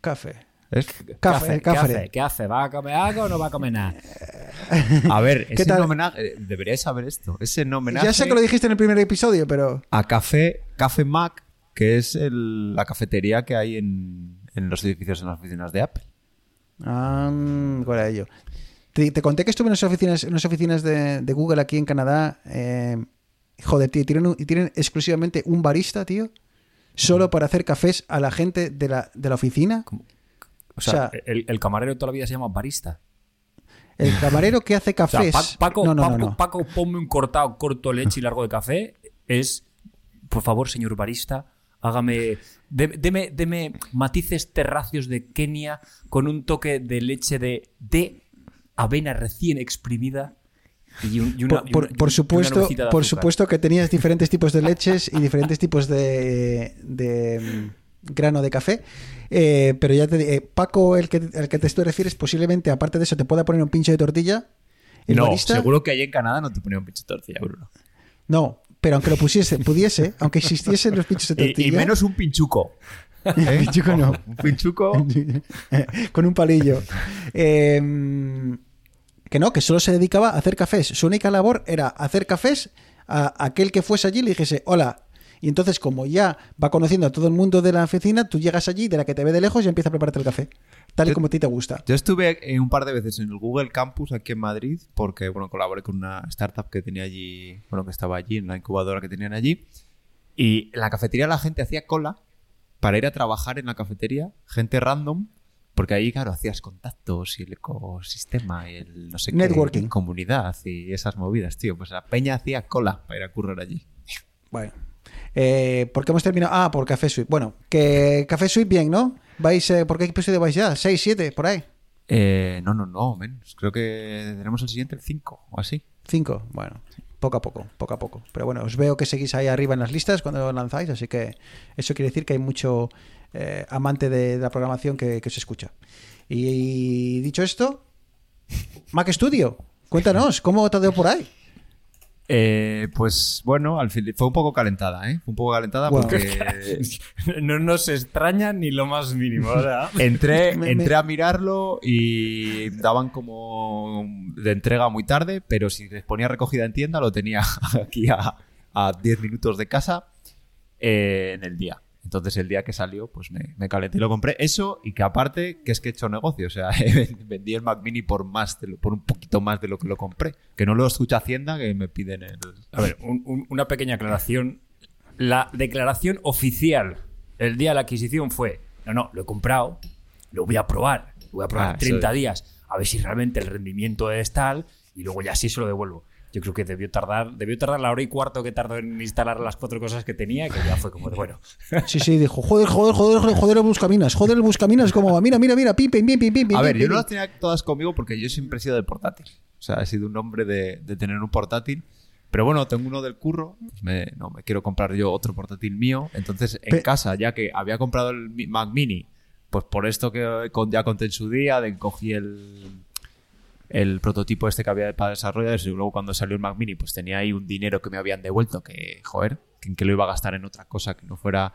Café. Es- Café, ¿Qué café. hace? ¿Qué hace? ¿Va a comer algo o no va a comer nada? A ver, ¿Qué ese tal? homenaje, eh, deberíais saber esto. Ese homenaje Ya sé que lo dijiste en el primer episodio, pero. a Café, Café Mac, que es el- la cafetería que hay en, en los edificios en las oficinas de Apple. Ah, ¿cuál era ello? Te, te conté que estuve en las oficinas, en oficinas de, de Google aquí en Canadá. eh, joder, tío, tienen, un- y tienen exclusivamente un barista, tío, solo para hacer cafés a la gente de la, de la oficina. O sea, O sea- el, el camarero toda la vida se llama barista. El camarero que hace O sea, cafés. Pa- Paco, no, no, Paco, no. Paco, ponme un cortado, corto leche y largo de café. Es, por favor, señor barista, hágame. de- deme, deme matices terracios de Kenia con un toque de leche de, de avena recién exprimida. Y, un- y una, Por, y por- una- supuesto, por supuesto que tenías diferentes tipos de leches y diferentes tipos de, de, grano de café. Eh, pero ya te eh, Paco, el que, el que te tú refieres, posiblemente, aparte de eso, te pueda poner un pincho de tortilla. El no, barista, seguro que ahí en Canadá no te ponía un pinche tortilla, Bruno. No, pero aunque lo pusiese, pudiese, aunque existiesen los pinchos de tortilla. y menos un pinchuco. ¿Eh? Pinchuco no. Un pinchuco. con un palillo. Eh, que no, que solo se dedicaba a hacer cafés. Su única labor era hacer cafés a aquel que fuese allí y le dijese, hola. Y entonces, como ya va conociendo a todo el mundo de la oficina, tú llegas allí, de la que te ve de lejos, y empieza a prepararte el café. Tal y Yo- como a ti te gusta. Yo estuve eh, un par de veces en el Google Campus aquí en Madrid porque, bueno, colaboré con una startup que tenía allí, bueno, que estaba allí, en la incubadora que tenían allí. Y en la cafetería la gente hacía cola para ir a trabajar en la cafetería, gente random, porque ahí, claro, hacías contactos y el ecosistema y el no sé qué, Networking. comunidad y esas movidas, tío. Pues la peña hacía cola para ir a currar allí. Bueno. Eh, ¿Por qué hemos terminado? Ah, por Café Suite. Bueno, que Café Suite bien, ¿no? ¿Vais, eh, ¿Por qué episodio vais ya? ¿6, 7, por ahí? Eh, no, no, no, menos. Creo que tenemos el siguiente el 5 o así. 5, bueno. poco a poco, poco a poco. Pero bueno, os veo que seguís ahí arriba en las listas cuando lo lanzáis, así que eso quiere decir que hay mucho eh, amante de, de la programación que, que se escucha. Y, dicho esto, Mac Studio, cuéntanos, ¿cómo te dio por ahí? Eh, pues bueno, al fin fue un poco calentada, ¿eh? Fue un poco calentada porque No nos extraña ni lo más mínimo. sea. entré, entré a mirarlo y daban como de entrega muy tarde, pero si les ponía recogida en tienda lo tenía aquí a, a 10 minutos de casa eh, en el día. Entonces el día que salió, pues me, me calenté y lo compré. Eso y que aparte, que es que he hecho negocio. O sea, vendí el Mac Mini por más, de lo- por un poquito más de lo que lo compré. Que no lo escucha Hacienda, que me piden el... A ver, un- un- una pequeña aclaración. La declaración oficial el día de la adquisición fue: no, no, lo he comprado, lo voy a probar, lo voy a probar Ah, eso 30 es. días, a ver si realmente el rendimiento es tal, y luego ya sí se lo devuelvo. Yo creo que debió tardar, debió tardar la hora y cuarto que tardó en instalar las cuatro cosas que tenía, que ya fue como de bueno. Sí, sí, dijo, joder, joder, joder, joder, joder el buscaminas, joder el buscaminas, como va, mira, mira, mira, pim, pim, pim, pim, pim, A pim, ver, pim, yo no las tenía todas conmigo porque yo siempre he sido de portátil. O sea, he sido un hombre de, de tener un portátil. Pero bueno, tengo uno del curro. pues me- no, me quiero comprar yo otro portátil mío. Entonces, en Pe- casa, ya que había comprado el Mac Mini, pues por esto que con- ya conté en su día, de cogí el, el prototipo este que había para desarrollar. Y luego cuando salió el Mac Mini, pues tenía ahí un dinero que me habían devuelto que, joder, que, que lo iba a gastar en otra cosa que no fuera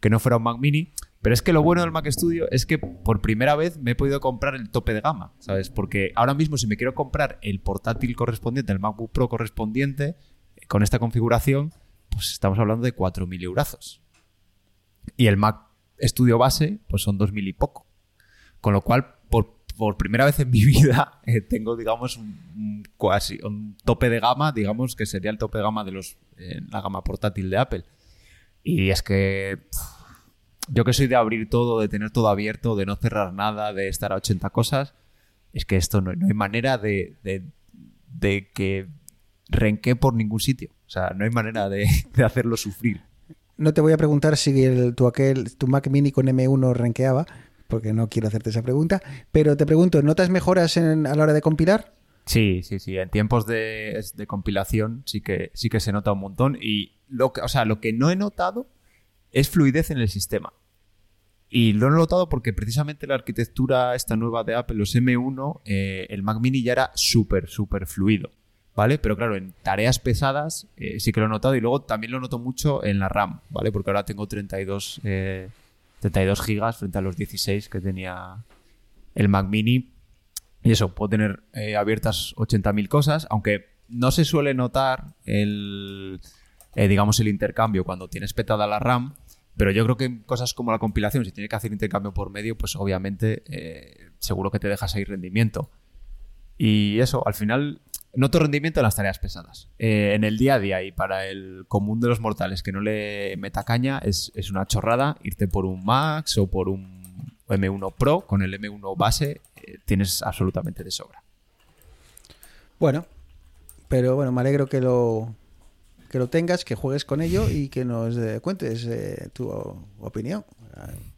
que no fuera un Mac Mini. Pero es que lo bueno del Mac Studio es que por primera vez me he podido comprar el tope de gama, ¿sabes? Porque ahora mismo si me quiero comprar el portátil correspondiente, el MacBook Pro correspondiente, eh, con esta configuración, pues estamos hablando de 4.000 eurazos. Y el Mac Studio base, pues son 2.000 y poco. Con lo cual, por, primera vez en mi vida, eh, tengo, digamos, un, un tope de gama, digamos, que sería el tope de gama de los, eh, la gama portátil de Apple. Y es que yo que soy de abrir todo, de tener todo abierto, de no cerrar nada, de estar a 80 cosas, es que esto no, no hay manera de, de, de que renque por ningún sitio. O sea, no hay manera de, de hacerlo sufrir. No te voy a preguntar si el, tu, aquel, tu Mac Mini con M1 renqueaba, porque no quiero hacerte esa pregunta, pero te pregunto, ¿notas mejoras a la hora de compilar? Sí, sí, sí. En tiempos de, de compilación sí que, sí que se nota un montón. Y lo que, o sea, lo que no he notado es fluidez en el sistema. Y lo he notado porque precisamente la arquitectura esta nueva de Apple, los M1, eh, el Mac Mini ya era súper, súper fluido. ¿Vale? Pero claro, en tareas pesadas eh, sí que lo he notado. Y luego también lo noto mucho en la RAM, ¿vale? Porque ahora tengo 32, eh, 32 gigas frente a los 16 que tenía el Mac Mini. Y eso, puedo tener eh, abiertas 80.000 cosas, aunque no se suele notar el, eh, digamos, el intercambio cuando tienes petada la RAM, pero yo creo que cosas como la compilación, si tienes que hacer intercambio por medio, pues obviamente eh, seguro que te dejas ahí rendimiento. Y eso, al final, noto rendimiento en las tareas pesadas. Eh, en el día a día y para el común de los mortales que no le meta caña, es, es una chorrada irte por un Max o por un M1 Pro. Con el M1 base eh, tienes absolutamente de sobra. Bueno, pero bueno, me alegro que lo que lo tengas, que juegues con ello y que nos eh, cuentes tu opinión.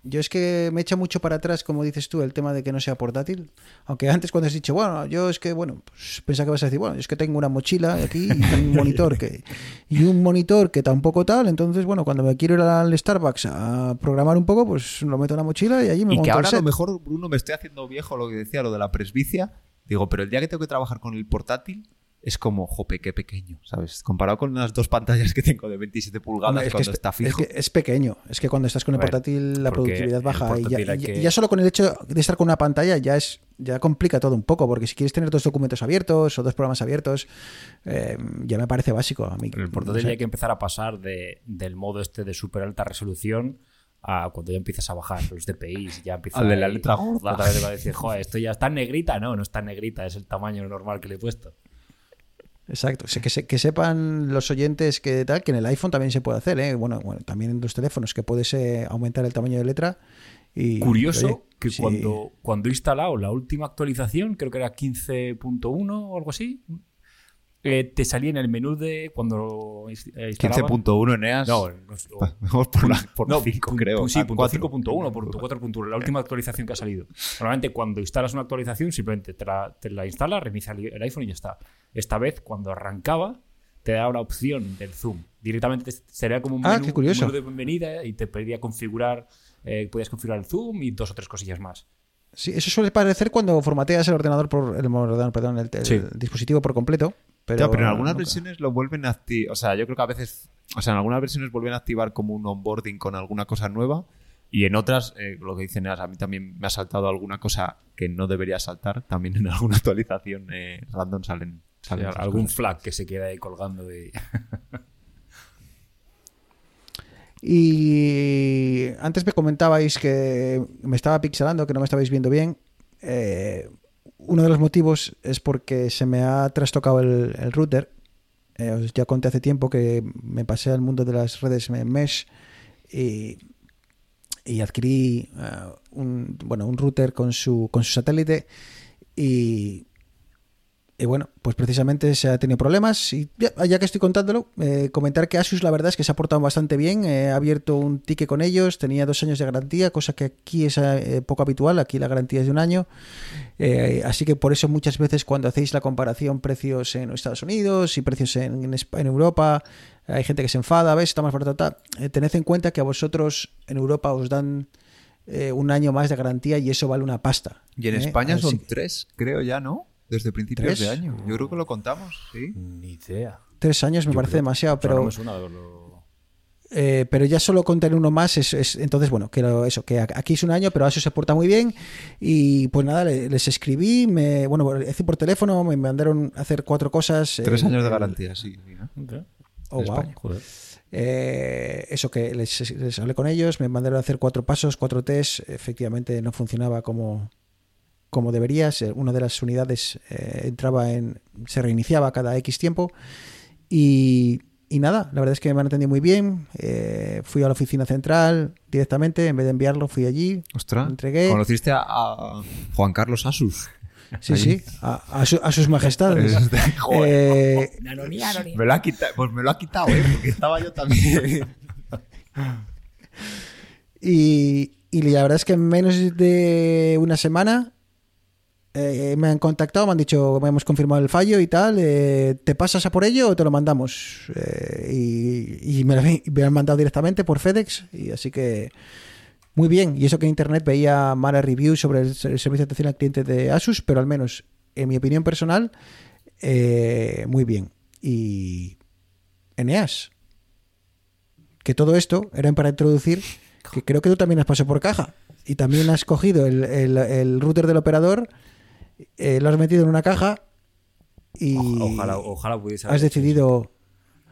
Yo es que me echa mucho para atrás, como dices tú, el tema de que no sea portátil. Aunque antes cuando has dicho, bueno, yo es que, bueno, pues pensaba que vas a decir, bueno, es que tengo una mochila aquí y un monitor que y un monitor que tampoco tal, entonces, bueno, cuando me quiero ir al Starbucks a programar un poco, pues lo meto en la mochila y allí me Y monto que el ahora a lo mejor, Bruno, me estoy haciendo viejo lo que decía, lo de la presbicia. Digo, pero el día que tengo que trabajar con el portátil es como, jope, qué pequeño, ¿sabes? Comparado con las dos pantallas que tengo de 27 pulgadas Hombre, es que cuando es, está es fijo. que es pequeño. Es que cuando estás con el ver, portátil la productividad baja. Y ya, que- solo con el hecho de estar con una pantalla ya es ya complica todo un poco. Porque si quieres tener dos documentos abiertos o dos programas abiertos, eh, ya me parece básico a mí. Pero el portátil No sé. ya hay que empezar a pasar de- del modo este de super alta resolución a cuando ya empiezas a bajar los DPIs, ya empieza Al de la letra gorda. Otra vez te va a decir, joder, esto ya está negrita. No, no está negrita, es el tamaño normal que le he puesto. Exacto. Que, se- que sepan los oyentes que tal, que en el iPhone también se puede hacer, ¿eh? Bueno, bueno, también en los teléfonos, que puedes eh, aumentar el tamaño de letra. Y, Curioso oye, que sí. cuando, cuando he instalado la última actualización, creo que era 15.1 o algo así, eh, te salía en el menú de cuando ins- eh, instalaba... 15.1 Eneas. No, no, sé, o- Vamos por, la, por No, 5, pu- creo. pu- Sí, Ah, punto cuatro. 5.1, punto 4.1, la última actualización que ha salido. Normalmente cuando instalas una actualización simplemente te la, te la instala, reinicia el iPhone y ya está. Esta vez cuando arrancaba te da una opción del zoom. Directamente te- sería como un Ah, menú, qué curioso. menú de bienvenida y te pedía configurar, eh, podías configurar el zoom y dos o tres cosillas más. Sí, eso suele parecer cuando formateas el ordenador por el ordenador, perdón, el, el Sí. dispositivo por completo. Pero, en algunas nunca. versiones lo vuelven a activar. O sea, yo creo que a veces. O sea, en algunas versiones vuelven a activar como un onboarding con alguna cosa nueva. Y en otras, eh, lo que dicen es, a mí también me ha saltado alguna cosa que no debería saltar. También en alguna actualización eh, random salen. algún cosas. flag que se queda ahí colgando de... Y antes me comentabais que me estaba pixelando, que no me estabais viendo bien. Eh, uno de los motivos es porque se me ha trastocado el, router. Eh, os ya conté hace tiempo que me pasé al mundo de las redes mesh y, y adquirí eh, un, bueno, un router con su, con su satélite y, y bueno, pues precisamente se ha tenido problemas y ya, ya que estoy contándolo, eh, comentar que Asus la verdad es que se ha portado bastante bien, eh, ha abierto un ticket con ellos, tenía dos años de garantía, cosa que aquí es eh, poco habitual, aquí la garantía es de un año, eh, así que por eso muchas veces cuando hacéis la comparación precios en Estados Unidos y precios en, en, Europa, hay gente que se enfada, ¿ves? Está más barato. Eh, tened en cuenta que a vosotros en Europa os dan un año más de garantía y eso vale una pasta. Y en. España son tres, creo ya, ¿no? Desde principios ¿Tres? de año. Yo creo que lo contamos, sí. Ni idea. Tres años me Yo parece creo- demasiado, pero... no me suena de verlo- Eh, pero ya solo con tener uno más es, es- entonces bueno que lo- eso que a- aquí es un año pero Asus se porta muy bien y pues nada le- les escribí me bueno hice por teléfono me mandaron a hacer cuatro cosas Tres eh, años de garantía, sí. sí, ¿no? oh, wow. Joder. Eh, eso que les, les hablé con ellos me mandaron a hacer cuatro pasos cuatro test efectivamente no funcionaba como como debería ser. una de las unidades eh, entraba en se reiniciaba cada x tiempo y, y nada, la verdad es que me han atendido muy bien. Eh, fui a la oficina central directamente, en vez de enviarlo, fui allí. Ostras, Entregué. conociste a, a Juan Carlos Asus. Sí, sí, a, a su- a sus majestades. Joder. Eh, Me lo ha quitado, pues me lo ha quitado, ¿eh? Porque estaba yo también. y, y la verdad es que en menos de una semana eh, me han contactado, me han dicho, hemos confirmado el fallo y tal, eh, ¿te pasas a por ello o te lo mandamos? Eh, y me, lo, han mandado directamente por FedEx, y así que muy bien. Y eso que en internet veía malas reviews sobre el, ser- el servicio de atención al cliente de Asus, pero al menos, en mi opinión personal, muy bien. Y Eneas, que todo esto era para introducir que creo que tú también has pasado por caja y también has cogido el router del operador, eh, lo has metido en una caja y Ojalá, ojalá pudiese has haber hecho decidido...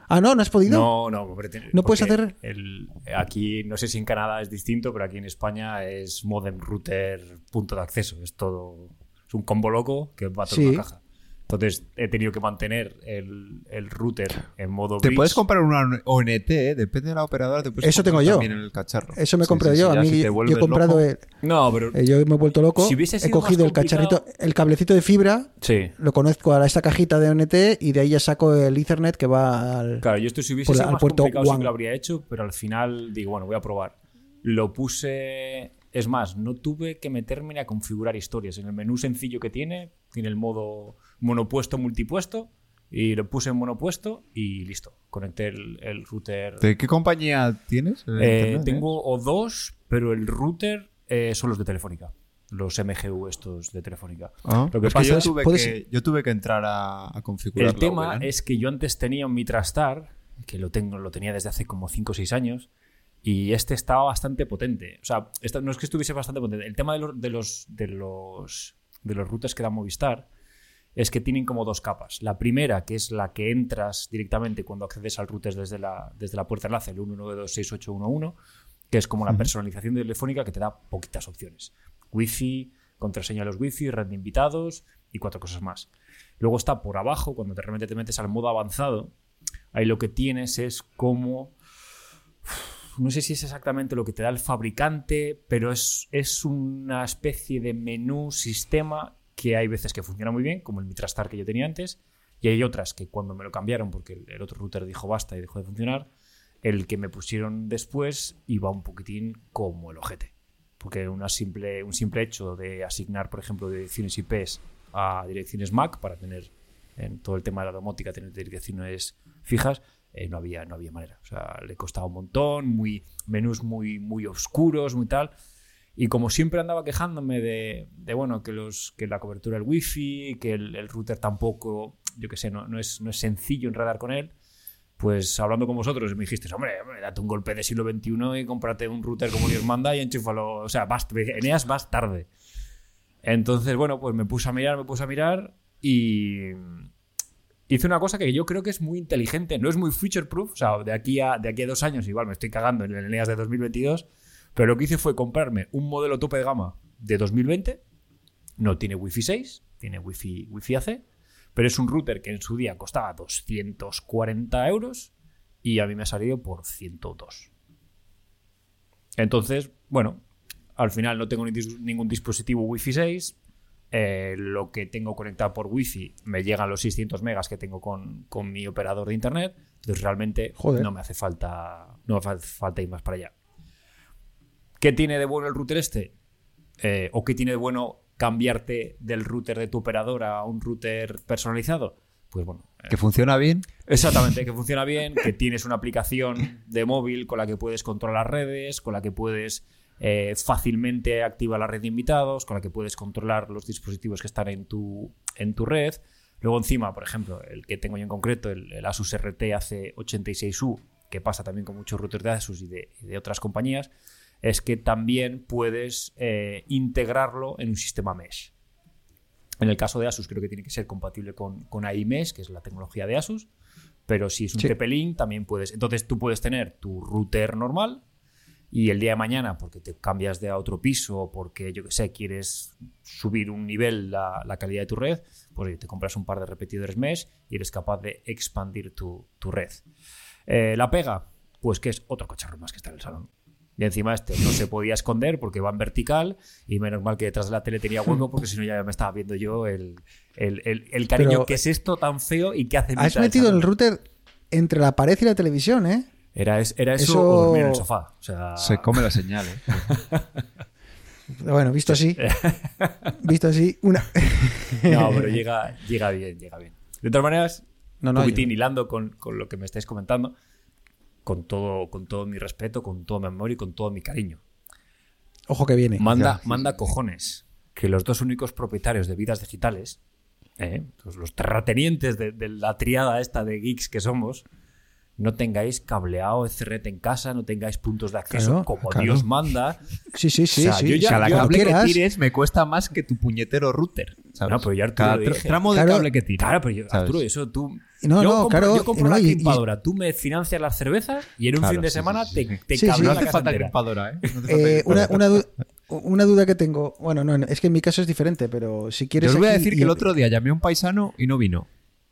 Ah, no, no has podido. No, no, hombre, te- ¿No puedes hacer- el- aquí, no sé si en Canadá es distinto, pero aquí en España es modem router punto de acceso. Es todo. Es un combo loco que va a toda Sí. una caja. Entonces he tenido que mantener el, el router en modo. Te bridge. puedes comprar una ONT, ¿eh? depende de la operadora. Te puedes Eso tengo yo. También en el cacharro. Eso me Sí, compré sí, yo. sí, a mí si yo he comprado loco- el- No, pero. eh, yo me he vuelto loco. Si hubiese he sido cogido el cacharrito, el cablecito de fibra, Sí. lo conozco a esta cajita de ONT y de ahí ya saco el Ethernet que va al. Claro, yo esto si hubiese Por- sido al más puerto complicado sí que lo habría hecho, pero al final digo, bueno, voy a probar. Lo puse... Es más, no tuve que meterme ni a configurar historias. En el menú sencillo que tiene, tiene el modo monopuesto, multipuesto, y lo puse en monopuesto y listo. Conecté el, el router. ¿De qué compañía tienes? Eh, internet, tengo o dos, pero el router eh, son los de Telefónica. Los MGU estos de Telefónica. Ah, Lo que pasa yo, es- tuve que, ser- yo tuve que entrar a, a configurar El tema VLAN. es que yo antes tenía un Mitrastar, que lo tengo, lo tenía desde hace como 5 o 6 años, y este estaba bastante potente. O sea, esta- no es que estuviese bastante potente. El tema de, los de los de los de los routers que da Movistar es que tienen como dos capas. La primera, que es la que entras directamente cuando accedes al router desde la, desde la puerta enlace, el 1926811, que es como la personalización telefónica que te da poquitas opciones. Wi-Fi, contraseña de los Wi-Fi, red de invitados y cuatro cosas más. Luego está por abajo, cuando te realmente te metes al modo avanzado, ahí lo que tienes es como... No sé si es exactamente lo que te da el fabricante, pero es, es una especie de menú, sistema que hay veces que funciona muy bien, como el Mitrastar que yo tenía antes, y hay otras que cuando me lo cambiaron, porque el, otro router dijo basta y dejó de funcionar, el que me pusieron después iba un poquitín como el ojete. Porque una simple, un simple hecho de asignar, por ejemplo, direcciones IPs a direcciones MAC para tener en todo el tema de la domótica, tener direcciones fijas, eh, no, había, no había manera. O sea, le costaba un montón, muy, menús muy, muy oscuros, muy tal. Y como siempre andaba quejándome de, de, bueno, que, los, que la cobertura del wifi, que el, router tampoco, yo qué sé, no, no, es, no es sencillo enredar con él, pues hablando con vosotros me dijiste, hombre, hombre, date un golpe de siglo XXI y cómprate un router como Dios manda y enchúfalo. O sea, vas, Eneas vas tarde. Entonces, bueno, pues me puse a mirar, me puse a mirar y hice una cosa que yo creo que es muy inteligente. No es muy future proof, o sea, de aquí de aquí a dos años igual me estoy cagando en el Eneas de 2022, pero lo que hice fue comprarme un modelo tope de gama de 2020. No tiene Wi-Fi 6, tiene Wi-Fi, Wi-Fi AC pero es un router que en su día costaba 240 euros y a mí me ha salido por 102. Entonces, bueno, al final no tengo ningún dispositivo Wi-Fi 6. Eh, lo que tengo conectado por Wi-Fi me llegan los 600 megas que tengo con, con mi operador de internet. Entonces realmente Joder. no me hace falta no me hace falta ir más para allá. ¿Qué tiene de bueno el router este? Eh, ¿O qué tiene de bueno cambiarte del router de tu operadora a un router personalizado? Pues bueno. ¿Que funciona bien? Exactamente, que funciona bien, que tienes una aplicación de móvil con la que puedes controlar redes, con la que puedes eh, fácilmente activar la red de invitados, con la que puedes controlar los dispositivos que están en tu, en tu red. Luego encima, por ejemplo, el que tengo yo en concreto, el, el Asus RT AC86U, que pasa también con muchos routers de Asus y de, y de otras compañías, es que también puedes eh, integrarlo en un sistema mesh. En el caso de Asus creo que tiene que ser compatible con, con que es la tecnología de Asus, pero si es un sí. TP-Link también puedes. Entonces tú puedes tener tu router normal y el día de mañana, porque te cambias de a otro piso o porque, yo que sé, quieres subir un nivel la, la, calidad de tu red, pues te compras un par de repetidores mesh y eres capaz de expandir tu, tu red. Eh, la pega, pues que es otro cacharro más que está en el salón. Y encima este no se podía esconder porque va en vertical y menos mal que detrás de la tele tenía hueco porque si no ya me estaba viendo yo el, el, el, el cariño. Pero, ¿Qué es esto tan feo y qué hace Has metido el router entre la pared y la televisión, ¿eh? Era, era eso, eso... o dormir en el sofá. O sea... Se come la señal, ¿eh? bueno, visto así. visto así, una. no, pero llega, llega bien, llega bien. De todas maneras, no, no, un poquitín yo... hilando con, con lo que me estáis comentando con todo, con todo mi respeto, con todo mi amor y con todo mi cariño. Ojo que viene. Manda, manda cojones que los dos únicos propietarios de vidas digitales, eh, los terratenientes de, de, la triada esta de geeks que somos, no tengáis cableado Ethernet en casa, no tengáis puntos de acceso claro, como claro. Dios manda. Sí, sí, sí. O sea, sí, yo ya, cada yo cable que tires me cuesta más que tu puñetero router. ¿sabes? No, pero yo Arturo cada dije, tramo de claro, cable que tires. Claro, pero yo, Arturo, eso tú. No, yo no, compro, claro. Yo compro no, la y, crimpadora, y, tú me financias las cervezas y en un claro, fin de sí, semana sí, sí. te, te No la hace casa falta crimpadora, ¿eh? No hace falta Eh, una, una, du una, duda que tengo. Bueno, no, es que en mi caso es diferente, pero si quieres. Yo os voy a decir y... que el otro día llamé a un paisano y no vino.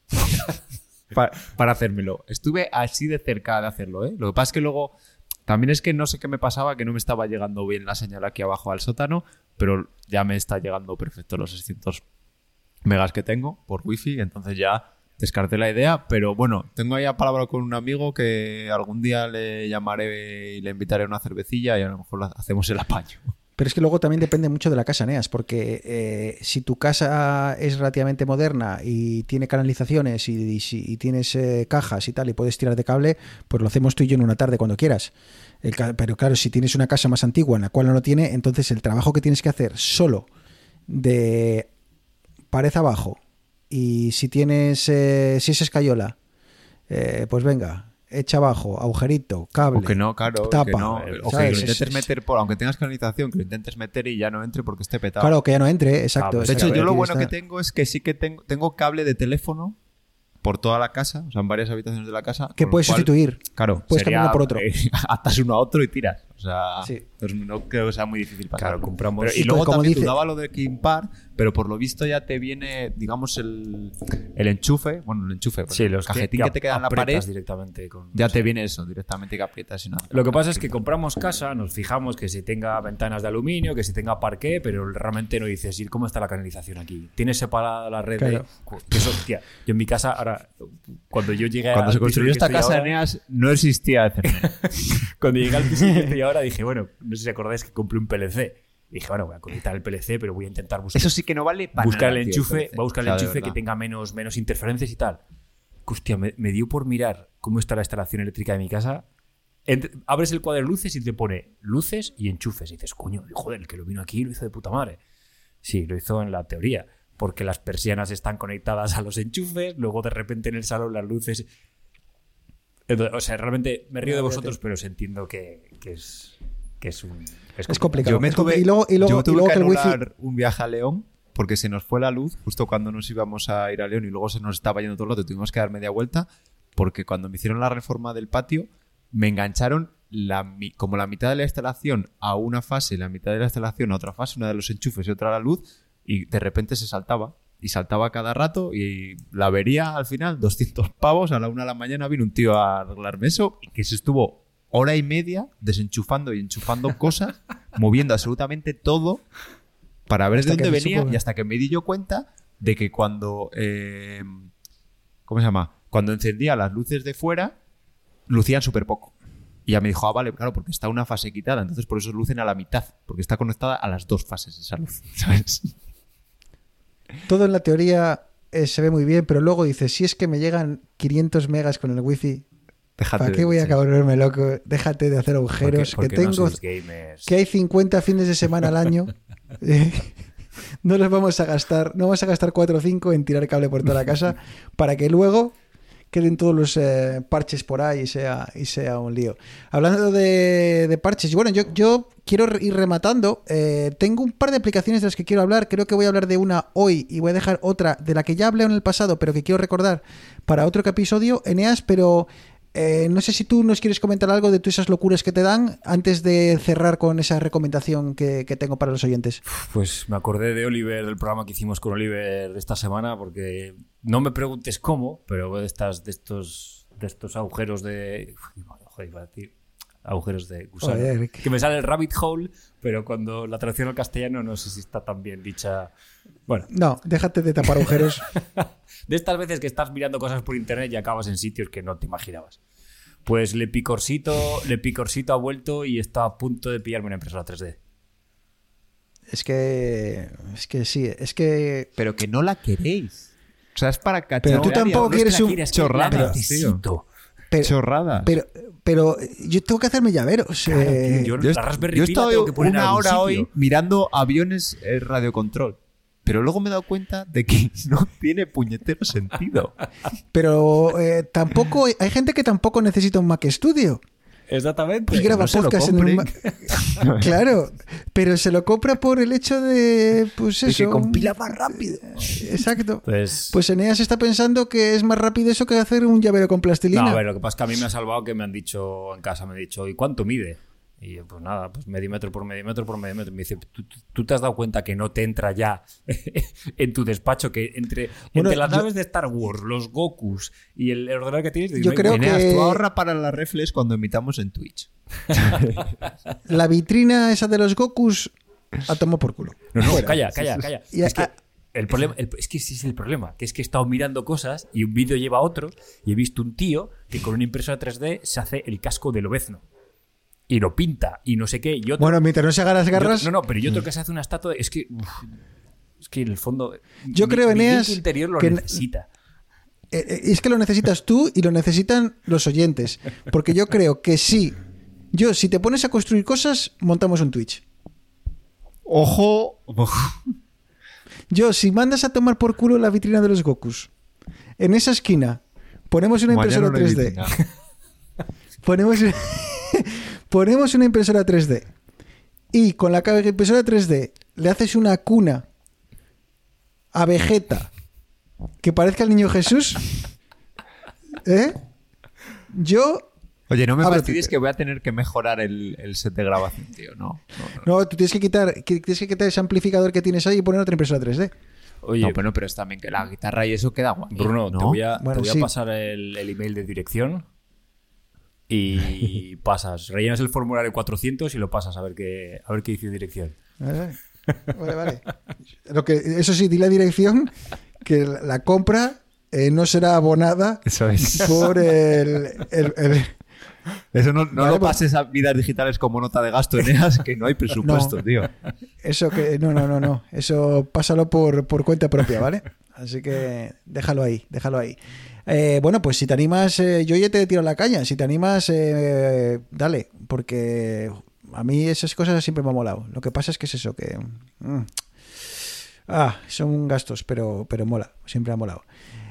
para, para hacérmelo. Estuve así de cerca de hacerlo, ¿eh? Lo que pasa es que luego. También es que no sé qué me pasaba, que no me estaba llegando bien la señal aquí abajo al sótano, pero ya me está llegando perfecto los 600 megas que tengo por wifi, entonces ya descarté la idea, pero bueno, tengo ahí a palabra con un amigo que algún día le llamaré y le invitaré a una cervecilla y a lo mejor hacemos el apaño. Pero es que luego también depende mucho de la casa, Neas, porque eh, si tu casa es relativamente moderna y tiene canalizaciones y, tienes eh, cajas y tal y puedes tirar de cable, pues lo hacemos tú y yo en una tarde cuando quieras. El, pero claro, si tienes una casa más antigua en la cual no lo tiene, entonces el trabajo que tienes que hacer solo de pared abajo y si tienes, eh, si es escayola, eh, pues venga, echa abajo, agujerito, cable. O que no, claro. Tapa. Que no, o que lo intentes meter por, aunque tengas canalización, que lo intentes meter y ya no entre porque esté petado. Claro, que ya no entre, exacto. de hecho, yo lo bueno que tengo es que sí que tengo, tengo cable de teléfono por toda la casa, o sea, en varias habitaciones de la casa. Que puedes cual, sustituir. Claro. Puedes cambiar uno por otro. Eh, atas uno a otro y tiras. O sea, sí. pues no creo que sea muy difícil pasar. Claro, compramos. Pero, y luego como también dice... dudaba lo de Kimpar, pero por lo visto ya te viene, digamos, el, el enchufe. Bueno, el enchufe. Sí, los cajetín que, que, te queda en la pared. directamente con, ya te viene eso, directamente que aprietas. Y no lo que pasa es que compramos casa, nos fijamos que si tenga ventanas de aluminio, que si tenga parqué, pero realmente no dices, ¿y cómo está la canalización aquí? ¿Tienes separada la red claro. de.? Que eso, tía, yo en mi casa, ahora, cuando yo llegué Cuando se construyó esta casa, ahora, Eneas, no existía cuando llegué al piso ahora, dije, bueno, no sé si acordáis que compré un PLC. Y dije, bueno, voy a conectar el PLC, pero voy a intentar buscar. Eso sí que no vale para buscar nada, el enchufe, voy a buscar el enchufe que tenga menos, menos interferencias y tal. hostia, me, me dio por mirar cómo está la instalación eléctrica de mi casa. Entre- abres el cuadro de luces y te pone luces y enchufes. Y dices, coño, joder, el que lo vino aquí lo hizo de puta madre. Sí, lo hizo en la teoría. Porque las persianas están conectadas a los enchufes, luego de repente en el salón las luces. Entonces, o sea, realmente me río de vosotros, pero os entiendo que, que es, que es un. Es complicado. Yo me tuve, y luego, y luego, yo y tuve luego que wifi. anular un viaje a León porque se nos fue la luz justo cuando nos íbamos a ir a León y luego se nos estaba yendo todo el rato. Tuvimos que dar media vuelta porque cuando me hicieron la reforma del patio me engancharon la, como la mitad de la instalación a una fase, la mitad de la instalación a otra fase, una de los enchufes y otra a la luz y de repente se saltaba. Y saltaba cada rato y la vería al final, 200 pavos, a la una de la mañana vino un tío a arreglarme eso y que se estuvo hora y media desenchufando y enchufando cosas, moviendo absolutamente todo para ver Hasta de dónde venía y hasta que me di yo cuenta de que cuando eh, ¿cómo se llama? Cuando encendía las luces de fuera lucían súper poco. Y ya me dijo, ah, vale, claro, porque está una fase quitada, entonces por eso lucen a la mitad, porque está conectada a las dos fases esa luz, ¿sabes? Todo en la teoría eh, se ve muy bien, pero luego dices, si es que me llegan 500 megas con el wifi, Déjate ¿para qué voy a volverme loco? Déjate de hacer agujeros, Porque- que porque tengo, gamers. que hay 50 fines de semana al año. No los vamos a gastar, no vamos a gastar 4 o 5 en tirar cable por toda la casa para que luego queden todos los eh, parches por ahí y sea, y sea un lío. Hablando de, de parches, bueno, yo, yo quiero ir rematando. eh, tengo un par de aplicaciones de las que quiero hablar. Creo que voy a hablar de una hoy y voy a dejar otra de la que ya hablé en el pasado, pero que quiero recordar para otro episodio, Eneas, pero eh, no sé si tú nos quieres comentar algo de esas locuras que te dan antes de cerrar con esa recomendación que, que tengo para los oyentes. Pues me acordé de Oliver, del programa que hicimos con Oliver esta semana, porque no me preguntes cómo, pero de, estas, de, estos, de estos agujeros de. Joder, iba a decir. Agujeros de gusano. Joder. Que me sale el rabbit hole, pero cuando la traducción al castellano no sé si está tan bien dicha. Bueno, No, déjate de tapar agujeros. de estas veces que estás mirando cosas por internet y acabas en sitios que no te imaginabas. Pues Le Picorcito, Le Picorcito ha vuelto y está a punto de pillarme una impresora 3D. Es que. Es que sí, es que. Pero que no la queréis. O sea, es para cachar. Pero tú tampoco No quieres un chorradas, tío. Pero, Chorradas. pero, pero yo tengo que hacerme llaveros. Claro, eh, tío, yo- he estado una hora sitio. hoy mirando aviones eh, radiocontrol. Pero luego me he dado cuenta de que no tiene puñetero sentido. Pero eh, tampoco. Hay gente que tampoco necesita un Mac Studio. Exactamente. Y graba no se lo podcast en un. Claro, pero se lo compra por el hecho de. Pues De eso. que compila más rápido. Exacto. Pues, Pues Eneas está pensando que es más rápido eso que hacer un llavero con plastilina. no, a ver, lo que pasa es que a mí me ha salvado que me han dicho en casa, me han dicho, ¿y cuánto mide? Y yo, pues nada, pues medio metro por medio metro por medio metro. Me dice, ¿tú, te has dado cuenta que no te entra ya en tu despacho que entre, Bueno, entre las yo- naves de Star Wars, los Gokus y el ordenador que tienes? Yo me- creo me- que- tú ahorra para las reflex cuando emitamos en Twitch. La vitrina esa de los Gokus a tomar por culo. No, no, Fuera. calla, calla, calla. Y es que el problema, el- es que ese es el problema, que es que he estado mirando cosas y un vídeo lleva a otro y he visto un tío que con una impresora 3D se hace el casco del obezno. Y lo pinta y no sé qué. Y otro, Bueno, mientras no se haga las garras. no, no, pero y otro que se hace una estatua. de- Es que. uf, es que en el fondo. Yo mi- creo, Eneas, interior lo que- necesita. Eh, eh, es que lo necesitas tú y lo necesitan los oyentes. Porque yo creo que sí. Yo, si te pones a construir cosas, montamos un Twitch. Ojo. Yo, si mandas a tomar por culo la vitrina de los Gokus, en esa esquina ponemos una impresora no hay 3D. vitrina. Ponemos, ponemos una impresora 3D. Y con la impresora 3D le haces una cuna a Vegeta que parezca el niño Jesús. ¿Eh? Yo. Oye, no me fastidies que voy a tener que mejorar el, el set de grabación, tío. No, no, no. No, tú tienes que quitar, que- tienes que quitar ese amplificador que tienes ahí y poner otra impresora 3D. Oye, No, pero, pero es también que la guitarra y eso queda guay. Bruno, ¿no? te voy a, te Bueno, voy a sí. pasar el, el email de dirección y pasas, rellenas el formulario 400 y lo pasas a ver qué, a ver qué dice dirección. Vale, vale. vale. Lo que, eso sí, di la dirección que la compra eh, no será abonada Eso es. por el, el- el- Eso no, no Vale, lo pues- pases a vidas digitales como nota de gasto, Eneas, que no hay presupuesto, No. tío. Eso que. No, no, no, no. Eso pásalo por, por cuenta propia, ¿vale? Así que déjalo ahí, déjalo ahí. Eh, bueno, pues si te animas, eh, yo ya te tiro la caña. Si te animas, eh, dale, porque a mí esas cosas siempre me han molado. Lo que pasa es que es eso, que... mm, ah, son gastos, pero, pero mola, siempre ha molado.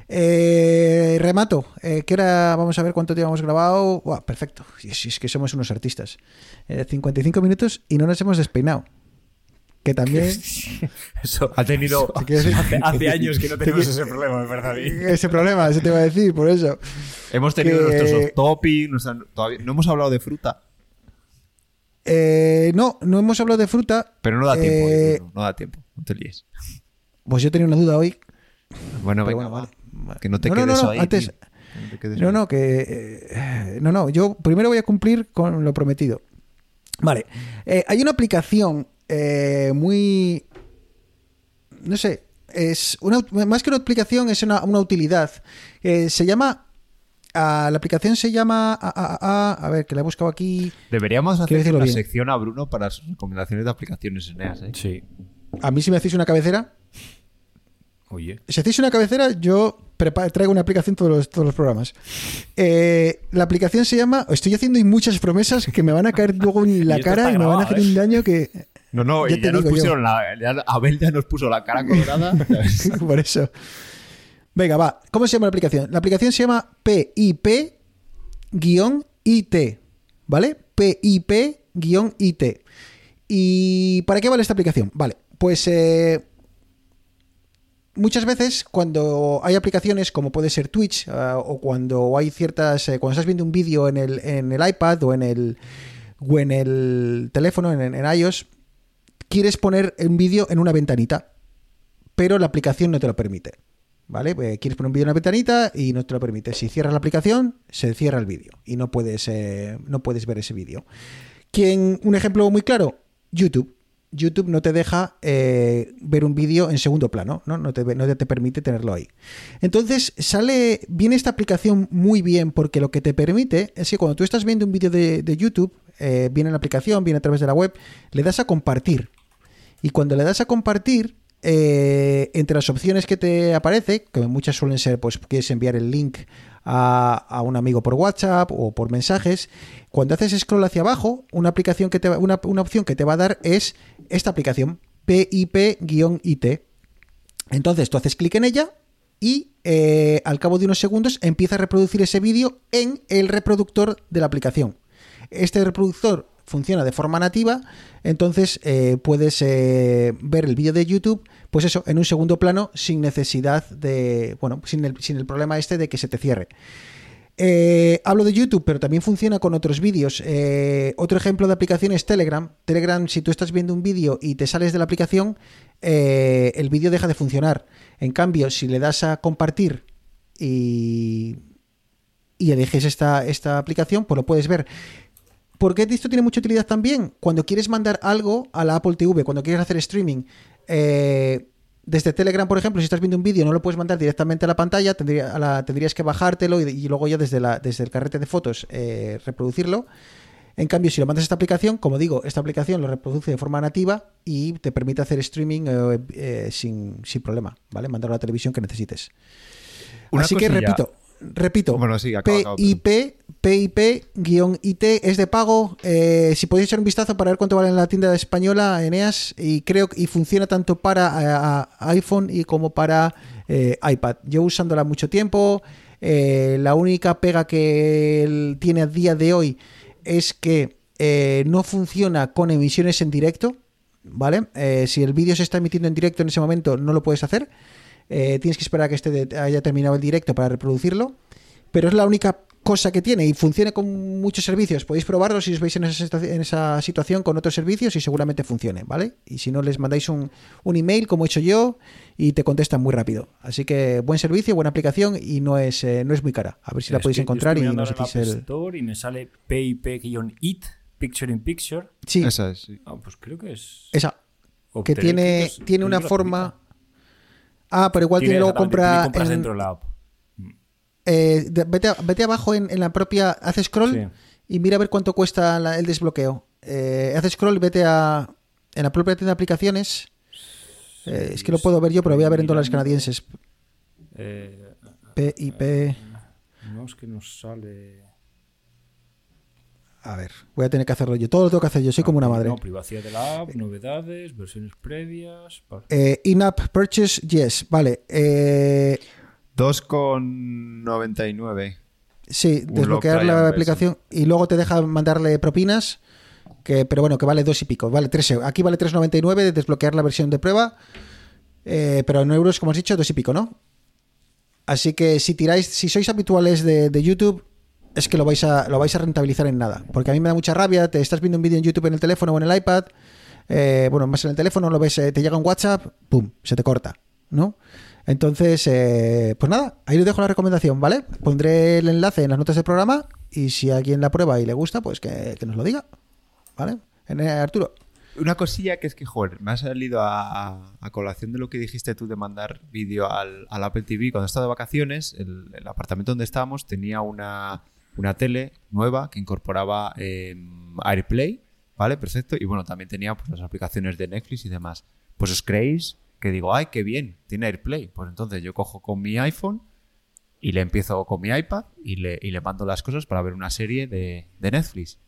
Eh, remato, eh, ¿qué hora? Vamos a ver cuánto llevamos grabado. Buah, perfecto, si es que somos unos artistas. Eh, 55 minutos y no nos hemos despeinado. Que también... Eso Ha tenido. Hace, hace años que no tenemos ese problema, me parece a. Ese problema, eso te iba a decir, por eso. Hemos tenido que- nuestros off topic, nuestra- todavía, no hemos hablado de fruta, Eh, no, no hemos hablado de fruta. pero no da tiempo. Eh, no da tiempo. No te líes. Pues yo tenía una duda hoy. Bueno, venga, bueno, va. vale, vale. Que no te No, quedes no, no, ahí. antes- tío. Que no No, que. eh, no, no, yo primero voy a cumplir con lo prometido. Vale. Eh, hay una aplicación eh, muy. No sé. Es una, más que una aplicación, es una, una utilidad. Eh, se llama. ah, la aplicación se llama. ah, ah, ah, a ver, que la he buscado aquí. Deberíamos hacer una bien. sección a Bruno para sus recomendaciones de aplicaciones Eneas, ¿eh? Sí. A mí, si me hacéis una cabecera. Oye. Si hacéis una cabecera, yo traigo una aplicación todos los, todos los programas. Eh, la aplicación se llama. Estoy haciendo muchas promesas que me van a caer luego en la cara y me van a hacer ¿eh? un daño que. No, no, Ya y te ya nos digo yo. pusieron la. ya- Abel ya nos puso la cara colorada. Por eso. Venga, va. ¿Cómo se llama la aplicación? La aplicación se llama PIP-IT. ¿Vale? PIP-IT. ¿Y para qué vale esta aplicación? Vale, pues eh, muchas veces cuando hay aplicaciones como puede ser Twitch ah, o cuando hay ciertas... eh, cuando estás viendo un vídeo en el, en el iPad o en el, o en el teléfono, en, en iOS, quieres poner un vídeo en una ventanita pero la aplicación no te lo permite. ¿Vale? Eh, quieres poner un vídeo en la ventanita y no te lo permite. Si cierras la aplicación, se cierra el vídeo y no puedes, eh, no puedes ver ese vídeo. ¿Quién- un ejemplo muy claro, YouTube. YouTube no te deja eh, ver un vídeo en segundo plano, ¿no? Te, no te permite tenerlo ahí. Entonces, sale, viene esta aplicación muy bien porque lo que te permite es que cuando tú estás viendo un vídeo de, YouTube, viene en la aplicación, viene a través de la web, le das a compartir. Y cuando le das a compartir, eh, entre las opciones que te aparece, que muchas suelen ser, pues quieres enviar el link a, a un amigo por WhatsApp o por mensajes, cuando haces scroll hacia abajo, una aplicación que te una, una opción que te va a dar es esta aplicación, PIP-IT. Entonces tú haces clic en ella y eh, al cabo de unos segundos empieza a reproducir ese vídeo en el reproductor de la aplicación. Este reproductor funciona de forma nativa, entonces eh, puedes eh, ver el vídeo de YouTube, pues eso, en un segundo plano, sin necesidad de, bueno, sin el, sin el problema este de que se te cierre. Eh, hablo de YouTube, pero también funciona con otros vídeos. Otro ejemplo de aplicación es Telegram. Telegram, si tú estás viendo un vídeo y te sales de la aplicación, el vídeo deja de funcionar. En cambio, si le das a compartir y, y eliges esta, esta aplicación, pues lo puedes ver. ¿Por qué esto tiene mucha utilidad también? Cuando quieres mandar algo a la Apple TV, cuando quieres hacer streaming, eh, desde Telegram, por ejemplo, si estás viendo un vídeo, no lo puedes mandar directamente a la pantalla, tendría- a la- tendrías que bajártelo y, y luego ya desde, la, desde el carrete de fotos eh, reproducirlo. En cambio, si lo mandas a esta aplicación, como digo, esta aplicación lo reproduce de forma nativa y te permite hacer streaming eh, eh, sin, sin problema, ¿vale? Mandarlo a la televisión que necesites. Una Así que repito, repito, Bueno, sí, PIP, PIP-IT es de pago. Eh, si podéis echar un vistazo para ver cuánto vale en la tienda española, Eneas, y creo que y funciona tanto para a- a iPhone y como para eh, iPad. Yo usándola mucho tiempo. eh, la única pega que él tiene a día de hoy es que eh, no funciona con emisiones en directo. ¿Vale? Eh, si el vídeo se está emitiendo en directo en ese momento, no lo puedes hacer. Eh, tienes que esperar a que este haya terminado el directo para reproducirlo. Pero es la única cosa que tiene y funciona con muchos servicios. Podéis probarlo si os veis en esa, en esa situación con otros servicios y seguramente funcione, ¿vale? Y si no, les mandáis un, un email, como he hecho yo, y te contestan muy rápido. Así que buen servicio, buena aplicación y no es, eh, no es muy cara. A ver si la podéis encontrar y nos Apple el... Y me sale PIP-IT, Picture in Picture. Sí, Esa es, sí. Ah, pues creo que es. esa. Que tiene, tiene una forma... Ah, pero igual tiene luego compra... compras en- dentro de la app. Eh, de- vete, a- vete abajo en, en la propia. Haz scroll Sí. y mira a ver cuánto cuesta la- el desbloqueo. Eh, haz scroll y vete a. En la propia tienda de aplicaciones. Eh, es que lo puedo ver yo, pero voy a ver en dólares canadienses. Eh, PIP. No es que nos sale. A ver, voy a tener que hacerlo yo. Todo lo tengo que hacer yo, soy como una madre. No, privacidad de la app, novedades, versiones previas. Eh, In-app purchase, yes. Vale. Eh, 2,99. sí, Un desbloquear la aplicación y luego te deja mandarle propinas. Que, pero bueno, que vale dos y pico. Vale, tres euros. Aquí vale 3,99 de desbloquear la versión de prueba. Eh, pero en euros, como has dicho, dos y pico, ¿no? Así que si tiráis, si sois habituales de, de YouTube, es que lo vais, a, lo vais a rentabilizar en nada. Porque a mí me da mucha rabia. Te estás viendo un vídeo en YouTube en el teléfono o en el iPad. eh, bueno, más en el teléfono, lo ves, eh, te llega un WhatsApp, ¡pum! Se te corta, ¿no? Entonces, eh, pues nada, ahí os dejo la recomendación, ¿vale? Pondré el enlace en las notas del programa y si alguien la prueba y le gusta, pues que, que nos lo diga, ¿vale? Arturo. Una cosilla que es que, joder, me ha salido a, colación de lo que dijiste tú de mandar vídeo al, Apple TV. Cuando estaba de vacaciones, el apartamento donde estábamos tenía una, una tele nueva que incorporaba eh, AirPlay, ¿vale? Perfecto. Y bueno, también tenía pues, las aplicaciones de Netflix y demás. Pues os creéis que digo, ay, qué bien, tiene AirPlay. Pues entonces yo cojo con mi iPhone y le empiezo con mi iPad y le, y le mando las cosas para ver una serie de, de Netflix.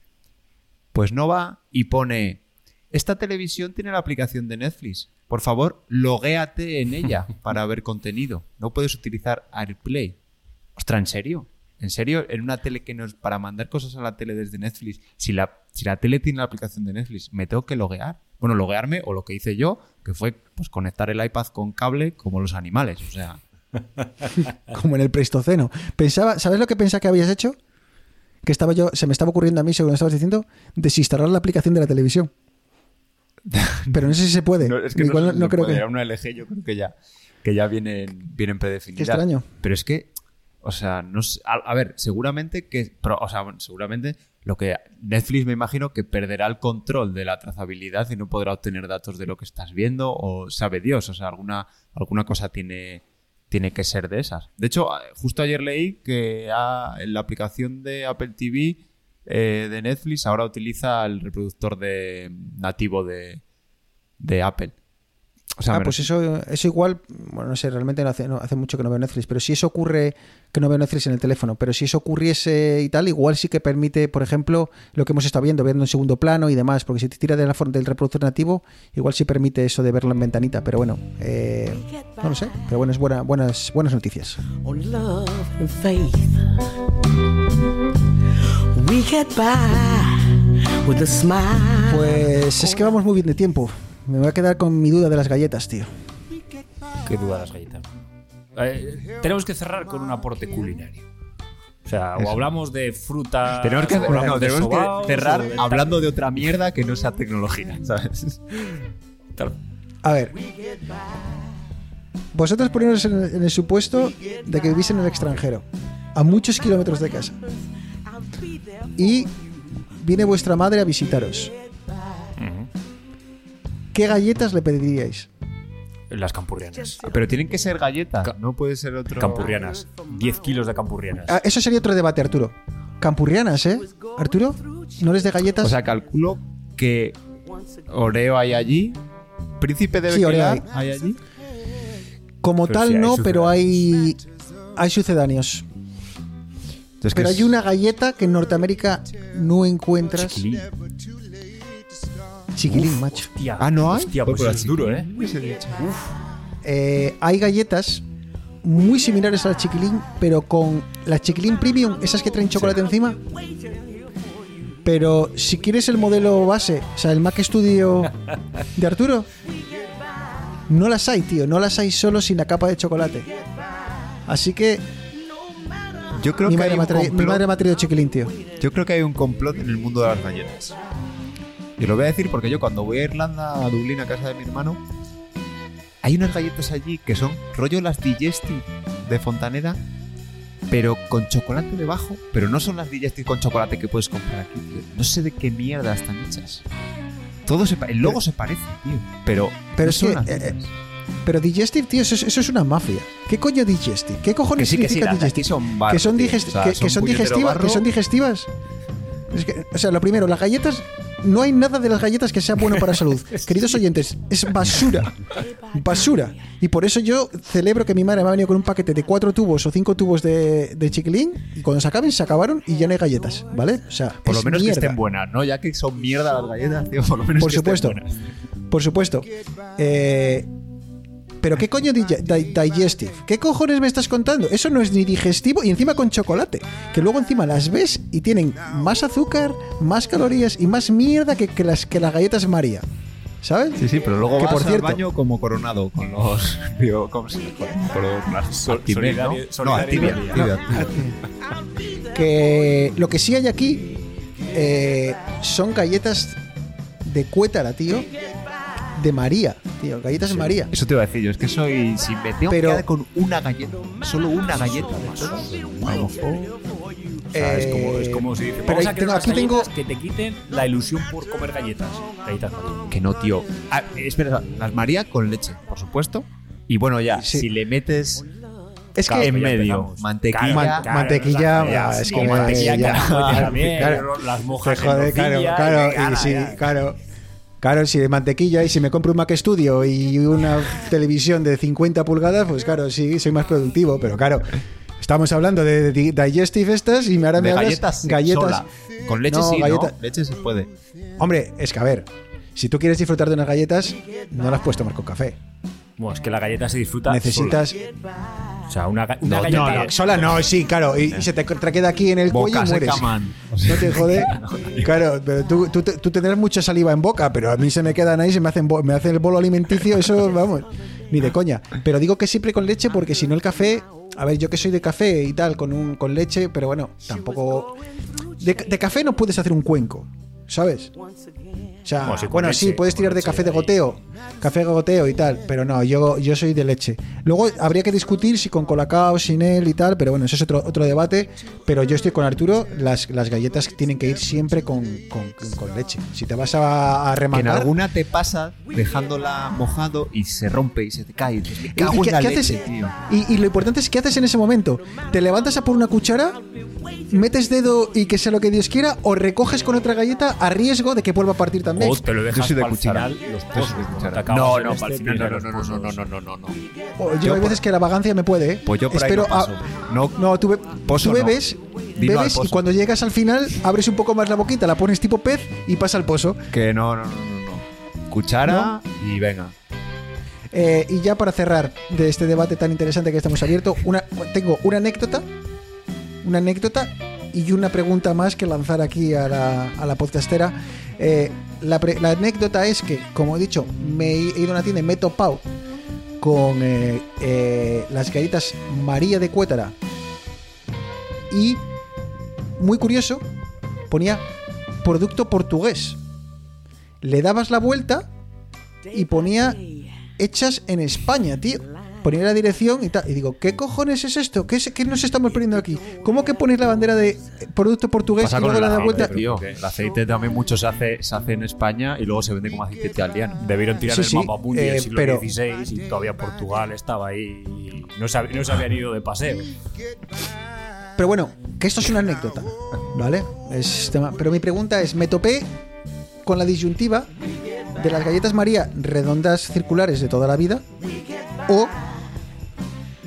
Pues no va y pone, esta televisión tiene la aplicación de Netflix. Por favor, loguéate en ella para ver contenido. No puedes utilizar AirPlay. Ostras, ¿en serio? ¿En serio? En una tele que no es para mandar cosas a la tele desde Netflix, si la, si la tele tiene la aplicación de Netflix, ¿me tengo que loguear? Bueno, loguearme o lo que hice yo, que fue pues conectar el iPad con cable como los animales. O sea, como en el Pleistoceno. Pensaba, ¿sabes lo que pensaba que habías hecho? Que estaba yo, se me estaba ocurriendo a mí, según estabas diciendo, desinstalar la aplicación de la televisión. Pero no sé si se puede. No, es que no, no, sé si no se creo puede. que. Era una LG, yo creo que ya, que ya vienen, vienen predefinidas. Qué extraño. Pero es que, o sea, no sé- a, ver, seguramente que, o sea, seguramente lo que Netflix me imagino que perderá el control de la trazabilidad y no podrá obtener datos de lo que estás viendo o sabe Dios, o sea, alguna, alguna cosa tiene, tiene que ser de esas. De hecho, justo ayer leí que ah, en la aplicación de Apple TV eh, de Netflix ahora utiliza el reproductor de nativo de, de Apple. O sea, ah, pues eso, eso igual, bueno, no sé, realmente no hace, no, hace mucho que no veo Netflix, pero si eso ocurre, que no veo Netflix en el teléfono, pero si eso ocurriese y tal, igual sí que permite, por ejemplo, lo que hemos estado viendo, verlo en segundo plano y demás, porque si te tira de la forma del reproductor nativo, igual sí permite eso de verlo en ventanita, pero bueno, eh, no lo sé, pero bueno, es buena, buenas, buenas noticias. Pues es que vamos muy bien de tiempo. Me voy a quedar con mi duda de las galletas, tío. Qué duda las galletas. Eh, tenemos que cerrar con un aporte culinario. O sea, o hablamos de fruta. Tenemos que, o hablamos no, de tenemos que sobaos, cerrar de- hablando de otra mierda que no sea tecnología, ¿sabes? Tal. A ver. Vosotros poneros en el, en el supuesto de que vivís en el extranjero, a muchos kilómetros de casa, y viene vuestra madre a visitaros. ¿Qué galletas le pediríais? Las campurrianas. Pero tienen que ser galletas, Ca- no puede ser otro. Campurrianas. 10 kilos de campurrianas. Ah, eso sería otro debate, Arturo. Campurrianas, ¿eh? Arturo, ¿no les de galletas? O sea, calculo que Oreo hay allí, Príncipe de Sí, Oreo Bequelar hay allí. Como pero tal, sí, hay no, pero hay, hay sucedáneos. Entonces, Pero hay una galleta que en Norteamérica no encuentras. Chiquilín. Chiquilín, macho. Hostia. Ah, ¿no hay? Hostia, pues Pues es duro, ¿eh? Eh, hay galletas muy similares a la chiquilín, pero con la chiquilín premium, esas que traen chocolate encima. Pero si quieres el modelo base, o sea, el Mac Studio de Arturo, no las hay, tío. No las hay solo sin la capa de chocolate. Así que Yo creo mi que madre, hay me ha un traído, mi complot- madre me ha traído chiquilín, tío. Yo creo que hay un complot en el mundo de las galletas. Y lo voy a decir porque yo cuando voy a Irlanda, a Dublín, a casa de mi hermano, hay unas galletas allí que son rollo las Digestive de Fontaneda, pero con chocolate debajo. Pero no son las Digestive con chocolate que puedes comprar aquí, tío. No sé de qué mierda están hechas. Todo se el logo se parece, tío. Pero, Pero no es son que, las eh, mismas. Pero Digestive, tío, eso es, eso es una mafia. ¿Qué coño Digestive? ¿Qué cojones que sí, sí, Digestive? son barro, que son, tío. digest- O sea, que, que son puñetero digestivas, barro. que son digestivas. Es que, o sea, lo primero, las galletas no hay nada de las galletas que sea bueno para la salud. Queridos oyentes, es basura. Basura. Y por eso yo celebro que mi madre me ha venido con un paquete de cuatro tubos o cinco tubos de, de chiquilín y cuando se acaben, se acabaron y ya no hay galletas, ¿vale? O sea, Por lo menos mierda. que estén buenas, ¿no? Ya que son mierda las galletas, tío, por lo menos Por que estén supuesto. buenas. Por supuesto. Eh, pero ¿qué coño di- di- digestive? ¿Qué cojones me estás contando? Eso no es ni digestivo y encima con chocolate. Que luego encima las ves y tienen más azúcar, más calorías y más mierda que, que las, que las galletas María. ¿Sabes? Sí, sí, pero luego Que vas por al cierto- baño como coronado con los... digo, ¿Cómo se llama? Con los... Las ¿no? Activia. Activia. Que lo que sí hay aquí eh, son galletas de cuétara, tío. De María, tío. Galletas de María. Eso te iba a decir yo, es que soy... Si me tengo Pero- que quedar con una galleta, solo una galleta vamos. O sea, es como, es Eh, como si dices, pero vamos a ahí crear tengo- unas aquí tengo- galletas que te quiten la ilusión por comer galletas. Galletas María. Que no, tío. Ah, espera, las María con leche, por supuesto. Y bueno, ya, Sí. si le metes Es Claro, que en ya medio empezamos. mantequilla... Man- mantequilla, ah, es sí, que mantequilla ya- claro, también, claro. las mojas en jode, claro, nocilla, claro, y si, ya. claro, claro, si de mantequilla y si me compro un Mac Studio y una televisión de 50 pulgadas, pues claro, sí, soy más productivo, pero claro, estamos hablando de, di- digestive estas y ahora me de hablas galletas, galletas. sola. Con leche No, sí, galleta- ¿no? Leche se puede. Hombre, es que a ver, si tú quieres disfrutar de unas galletas, no las puedes tomar con café. Bueno, es que la galleta se disfruta. Necesitas sola. O sea, una, ga- una no, galleta. no, sola no, sí, claro, y, y se te, te queda aquí en el cuello Boca y mueres. seca, man. No te jode. Claro, pero tú, tú, tú tendrás mucha saliva en boca, pero a mí se me quedan ahí, se me hacen, bo- me hacen el bolo alimenticio, eso, vamos, ni de coña. Pero digo que siempre con leche porque si no el café, a ver, yo que soy de café y tal, con, un, con leche, pero bueno, tampoco... De, de café no puedes hacer un cuenco, ¿sabes? O sea, Bueno, sí, bueno, leche, sí, puedes tirar de café de goteo, café de goteo y tal, pero no, yo, yo soy de leche. Luego habría que discutir si con colacao, sin él y tal, pero bueno, eso es otro, otro debate. Pero yo estoy con Arturo, las, las galletas tienen que ir siempre con, con- con leche. Si te vas a, a en alguna te pasa dejándola mojado y se rompe y se te cae. Y dices, me ¿Y- en qué- la qué leche, haces? tío. Y, y lo importante es qué haces en ese momento. ¿Te levantas a por una cuchara? ¿Metes dedo y que sea lo que Dios quiera? ¿O recoges con otra galleta a riesgo de que vuelva a partir también? O te lo dejas soy de para el cuchara. final los No, no, para el final no, los no, no, no, pozos. no, no, no, yo, Yo hay por- veces que la vagancia me puede, ¿eh? Pues yo por ahí Espero no paso. a- No, No, tú, be- Pozo tú no. bebes, bebes y cuando llegas al final abres un poco más la boquita, la pones tipo pez y pasa al pozo. que no, no, no, no, no. Cuchara y venga. Eh, y ya para cerrar de este debate tan interesante que estamos abierto, una, tengo una anécdota, una anécdota y una pregunta más que lanzar aquí a la, a la podcastera. Eh, la, anécdota es que, como he dicho, me he ido a una tienda y me he topado con eh, eh, las galletas María de Cuétara y, muy curioso, ponía producto portugués. Le dabas la vuelta y ponía hechas en España, tío. Ponía la dirección y tal. Y digo, ¿qué cojones es esto? ¿Qué, es- qué nos estamos perdiendo aquí? ¿Cómo que ponéis la bandera de producto portugués Pasa y luego le da vuelta? tío. El aceite también mucho se hace, se hace en España y luego se vende como aceite italiano. Debieron tirar Sí, el sí, mapa mundi eh, del siglo pero- XVI y todavía Portugal estaba ahí y no se, no se habían ido de paseo. Pero bueno, que esto es una anécdota, ¿vale? Es tema- Pero mi pregunta es, me topé con la disyuntiva de las galletas María redondas circulares de toda la vida o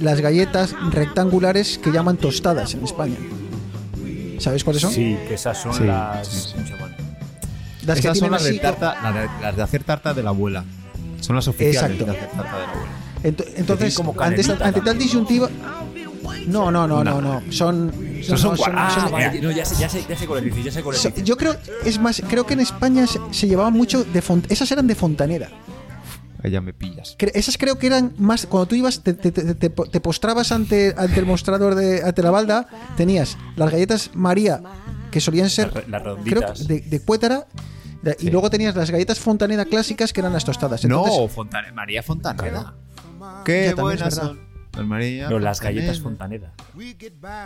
las galletas rectangulares que llaman tostadas en España. ¿Sabéis cuáles son? Sí, que esas son Sí, las. sí, sí. Las que Esas son tienen las de, tarta, las, de, las de hacer tarta de la abuela. Son las oficiales Exacto. de hacer tarta de la abuela. Ento- entonces, como ante, esta- ante tal disyuntiva... No, no, no, no, no. Son... Son Ah, son- vale, no, ya sé, ya sé, ya sé cuál dices, ya sé cuál So- dices. yo creo, es más, creo que en España se, se llevaban mucho de font esas eran de fontanera. Ya me pillas. Esas creo que eran más cuando tú ibas te, te- te- te- te postrabas ante, ante el mostrador de ante la balda, tenías las galletas María que solían ser Las las creo de, de cuétara de- y Sí. luego tenías las galletas fontanera clásicas que eran las tostadas. Entonces, no, Fontane- María Fontaneda. Qué Ya, también es buenas son. Las María No, las Fontaneda. galletas Fontaneda.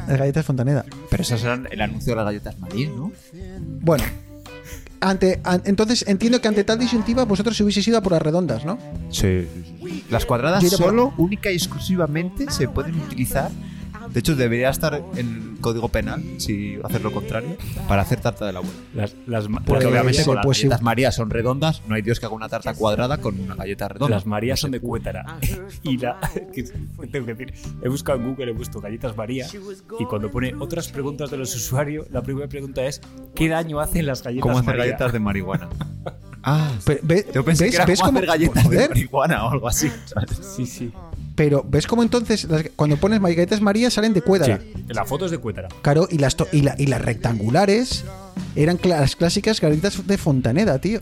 las galletas fontanera. Pero esas eran el anuncio de las galletas María, ¿no? Bueno, ante, an- entonces entiendo que ante tal disyuntiva vosotros hubieseis ido a por las redondas, ¿no? Sí. Las cuadradas solo, única y exclusivamente, se pueden utilizar De hecho, debería estar en el código penal, si hacer lo contrario, para hacer tarta de la abuela. Las, las, ma- Porque Pues, obviamente con eh, las pues sí. galletas María son redondas, no hay Dios que haga una tarta cuadrada con una galleta redonda. Las Marías No son de. Cuétara. y la. tengo que decir, he buscado en Google, he puesto galletas María. Y cuando pone otras preguntas de los usuarios, la primera pregunta es: ¿qué daño hacen las galletas ¿Cómo hacer María? galletas de marihuana? ah, Pe- ve- yo pensé ¿ves, que era ves cómo hacer galletas de marihuana o algo así. ¿sabes? Sí, sí. Pero ves cómo entonces las- cuando pones galletas María salen de cuédara. Sí, la foto es de Cuétara. Claro, y las, to- y, la- y las rectangulares eran cla- las clásicas galletas de Fontaneda, tío.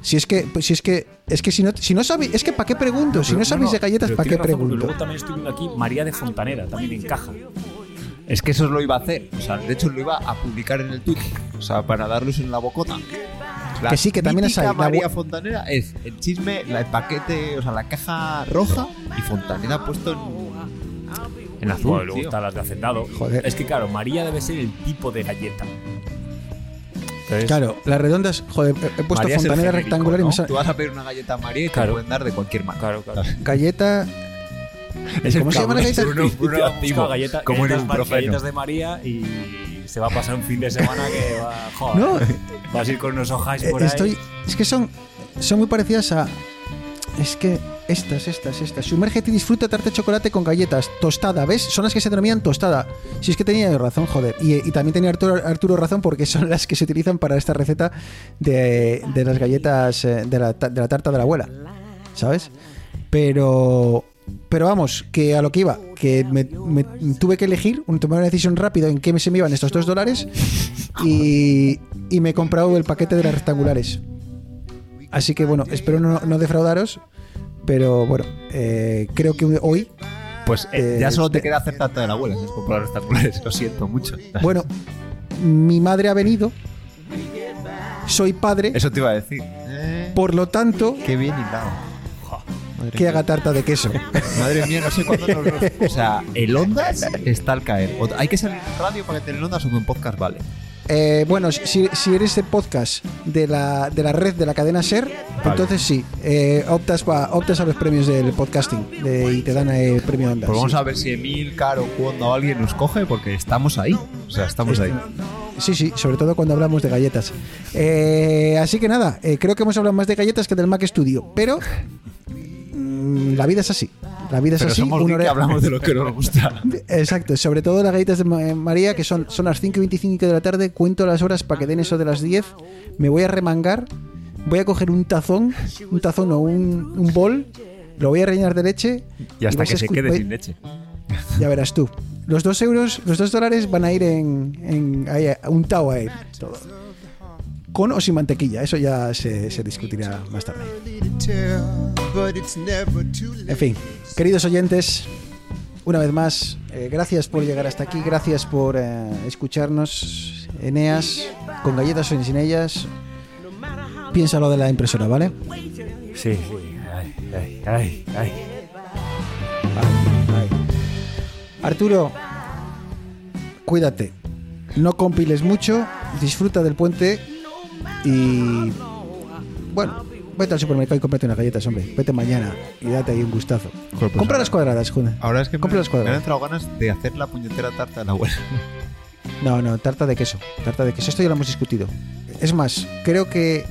Si es que, pues si es que, es que si no, si no sabéis, es que ¿para qué pregunto? si no sabéis de galletas, pero ¿para qué tiene razón, porque pregunto? Luego también estoy viendo aquí María de Fontanera, también encaja. Es que eso lo iba a hacer. O sea, de hecho lo iba a publicar en el Twitter. O sea, para darlos en la bocota. La Que sí, que también es ahí, la María bu- Fontanera es el chisme, la- el paquete, o sea, la caja roja y Fontanera puesto en, en azul. Bueno, luego están las de hacendado. Joder. Es que claro, María debe ser el tipo de galleta. Entonces, Claro, las redondas, joder, he- puesto María Fontaneda genérico, rectangular y ¿no? me sale Tú vas a pedir una galleta María y Claro. te pueden dar de cualquier marca. Claro, claro. galleta. ¿Cómo se llama la galleta? Bruno, Bruno buscado galleta- como en galletas, un galletas de María y se va a pasar un fin de semana que va. Joder, No, vas a ir con unos ojais eh, por ahí. es que son, son muy parecidas a, es que estas, estas, estas. Sumérgete y disfruta tarta de chocolate con galletas tostada, ¿ves? Son las que se denominan tostada. Si es que tenía razón, joder. Y, y también tenía Arturo, Arturo razón porque son las que se utilizan para esta receta de, de las galletas eh, de la, de la tarta de la abuela, ¿sabes? Pero, pero vamos, que a lo que iba, que me, me tuve que elegir, tomar una decisión rápida en qué se me iban estos dos dólares y, y me he comprado el paquete de las rectangulares. Así que bueno, espero no, no defraudaros, pero bueno, eh, creo que hoy, Pues eh, Eh, ya solo te de- queda hacer tarta de la abuela, es comprar rectangulares. Lo siento mucho. bueno, mi madre ha venido, soy padre, Eso te iba a decir. por lo tanto, Qué bien hilado. Que mía. haga tarta de queso. Madre mía, no sé cuándo nos... O sea, el Ondas está al caer. O- Hay que salir en radio para que tener Ondas o en podcast vale. Eh, bueno, si, si eres de podcast de la, de la red de la cadena SER, entonces sí, eh, optas, pa- optas a los premios del podcasting de- y te dan el premio Ondas. Pues vamos sí. a ver si Emil, Caro, cuando alguien nos coge, porque estamos ahí. O sea, estamos ahí. Sí, sí, sobre todo cuando hablamos de galletas. Eh, así que nada, eh, creo que hemos hablado más de galletas que del Mac Studio, pero la vida es así. La vida es Pero así. somos una hora- que hablamos de lo que nos gusta. Exacto, sobre todo las galletas de Ma- María, que son, son las 5 y 25 de la tarde. Cuento las horas para que den eso de las 10. Me voy a remangar. Voy a coger un tazón, un tazón o un, un bol. Lo voy a rellenar de leche. Y hasta que se quede sin leche. Ya verás tú. Los dos euros, los dos dólares van a ir en, en ahí, untado a él. Todo. Con o sin mantequilla, eso ya se, se discutirá más tarde. En fin, queridos oyentes, una vez más, eh, gracias por llegar hasta aquí, gracias por eh, escucharnos. Eneas, con galletas o sin ellas, piénsalo de la impresora, ¿vale? Sí, sí. Ay, ay, ay, ay. Ay. Arturo, cuídate. No compiles mucho, disfruta del puente y. Bueno, vete al supermercado y cómprate unas galletas, hombre. Vete mañana y date ahí un gustazo. Joder, pues Compra ahora- las cuadradas, joder. Ahora es que me, Compra las me han cuadradas. entrado ganas de hacer la puñetera tarta de la abuela. No, no, tarta de queso. Tarta de queso. Esto ya lo hemos discutido. Es más, creo que.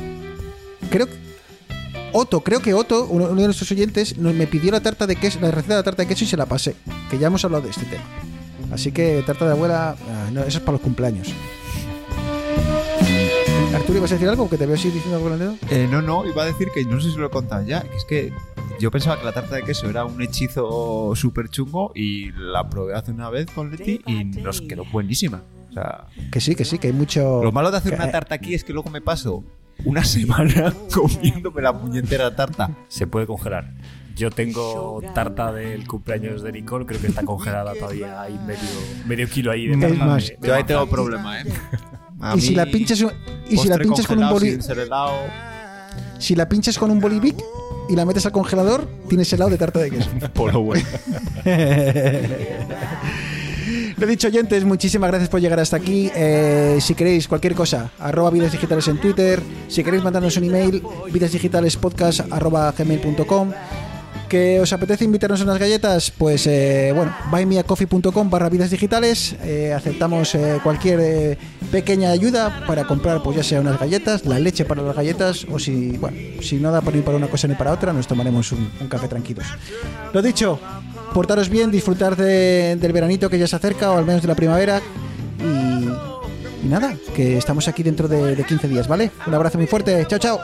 Creo que. Otto, creo que Otto, uno, uno de nuestros oyentes, nos- me pidió la tarta de queso, la receta de la tarta de queso y se la pasé. Que ya hemos hablado de este tema. Así que tarta de abuela, ah, no, eso es para los cumpleaños. Arturo, ¿ibas a decir algo? Que te veo así diciendo algo con el dedo. Eh, no, no, iba a decir que no sé si lo he contado ya. Que es que yo pensaba que la tarta de queso era un hechizo súper chungo y la probé hace una vez con Leti y nos quedó buenísima. O sea, Que sí, que sí, que hay mucho. lo malo de hacer que- una tarta aquí es que luego me paso una semana comiéndome la puñetera tarta. Se puede congelar. Yo tengo tarta del cumpleaños de Nicole, creo que está congelada todavía. Hay medio, medio kilo ahí de tarta. más, Yo ahí tengo problema, ¿eh? A Y si la pinchas, un- y si la pinchas con un boli, si la pinchas con un bolivic y la metes al congelador, tienes helado de tarta de queso. por lo bueno. Lo dicho, oyentes, muchísimas gracias por llegar hasta aquí. Eh, si queréis cualquier cosa, arroba vidas digitales en Twitter. Si queréis mandarnos un email, vidasdigitalespodcast arroba gmail.com. ¿Que os apetece invitarnos a unas galletas? Pues eh, bueno, buymeacoffee.com barra vidas digitales. Eh, aceptamos eh, cualquier pequeña ayuda para comprar, pues ya sea unas galletas, la leche para las galletas, o si, bueno, si no da para ni para una cosa ni para otra, nos tomaremos un, café tranquilos. Lo dicho, portaros bien, disfrutar de- del veranito que ya se acerca, o al menos de la primavera. Y, y nada, que estamos aquí dentro de, de 15 días, ¿vale? Un abrazo muy fuerte, chao, chao.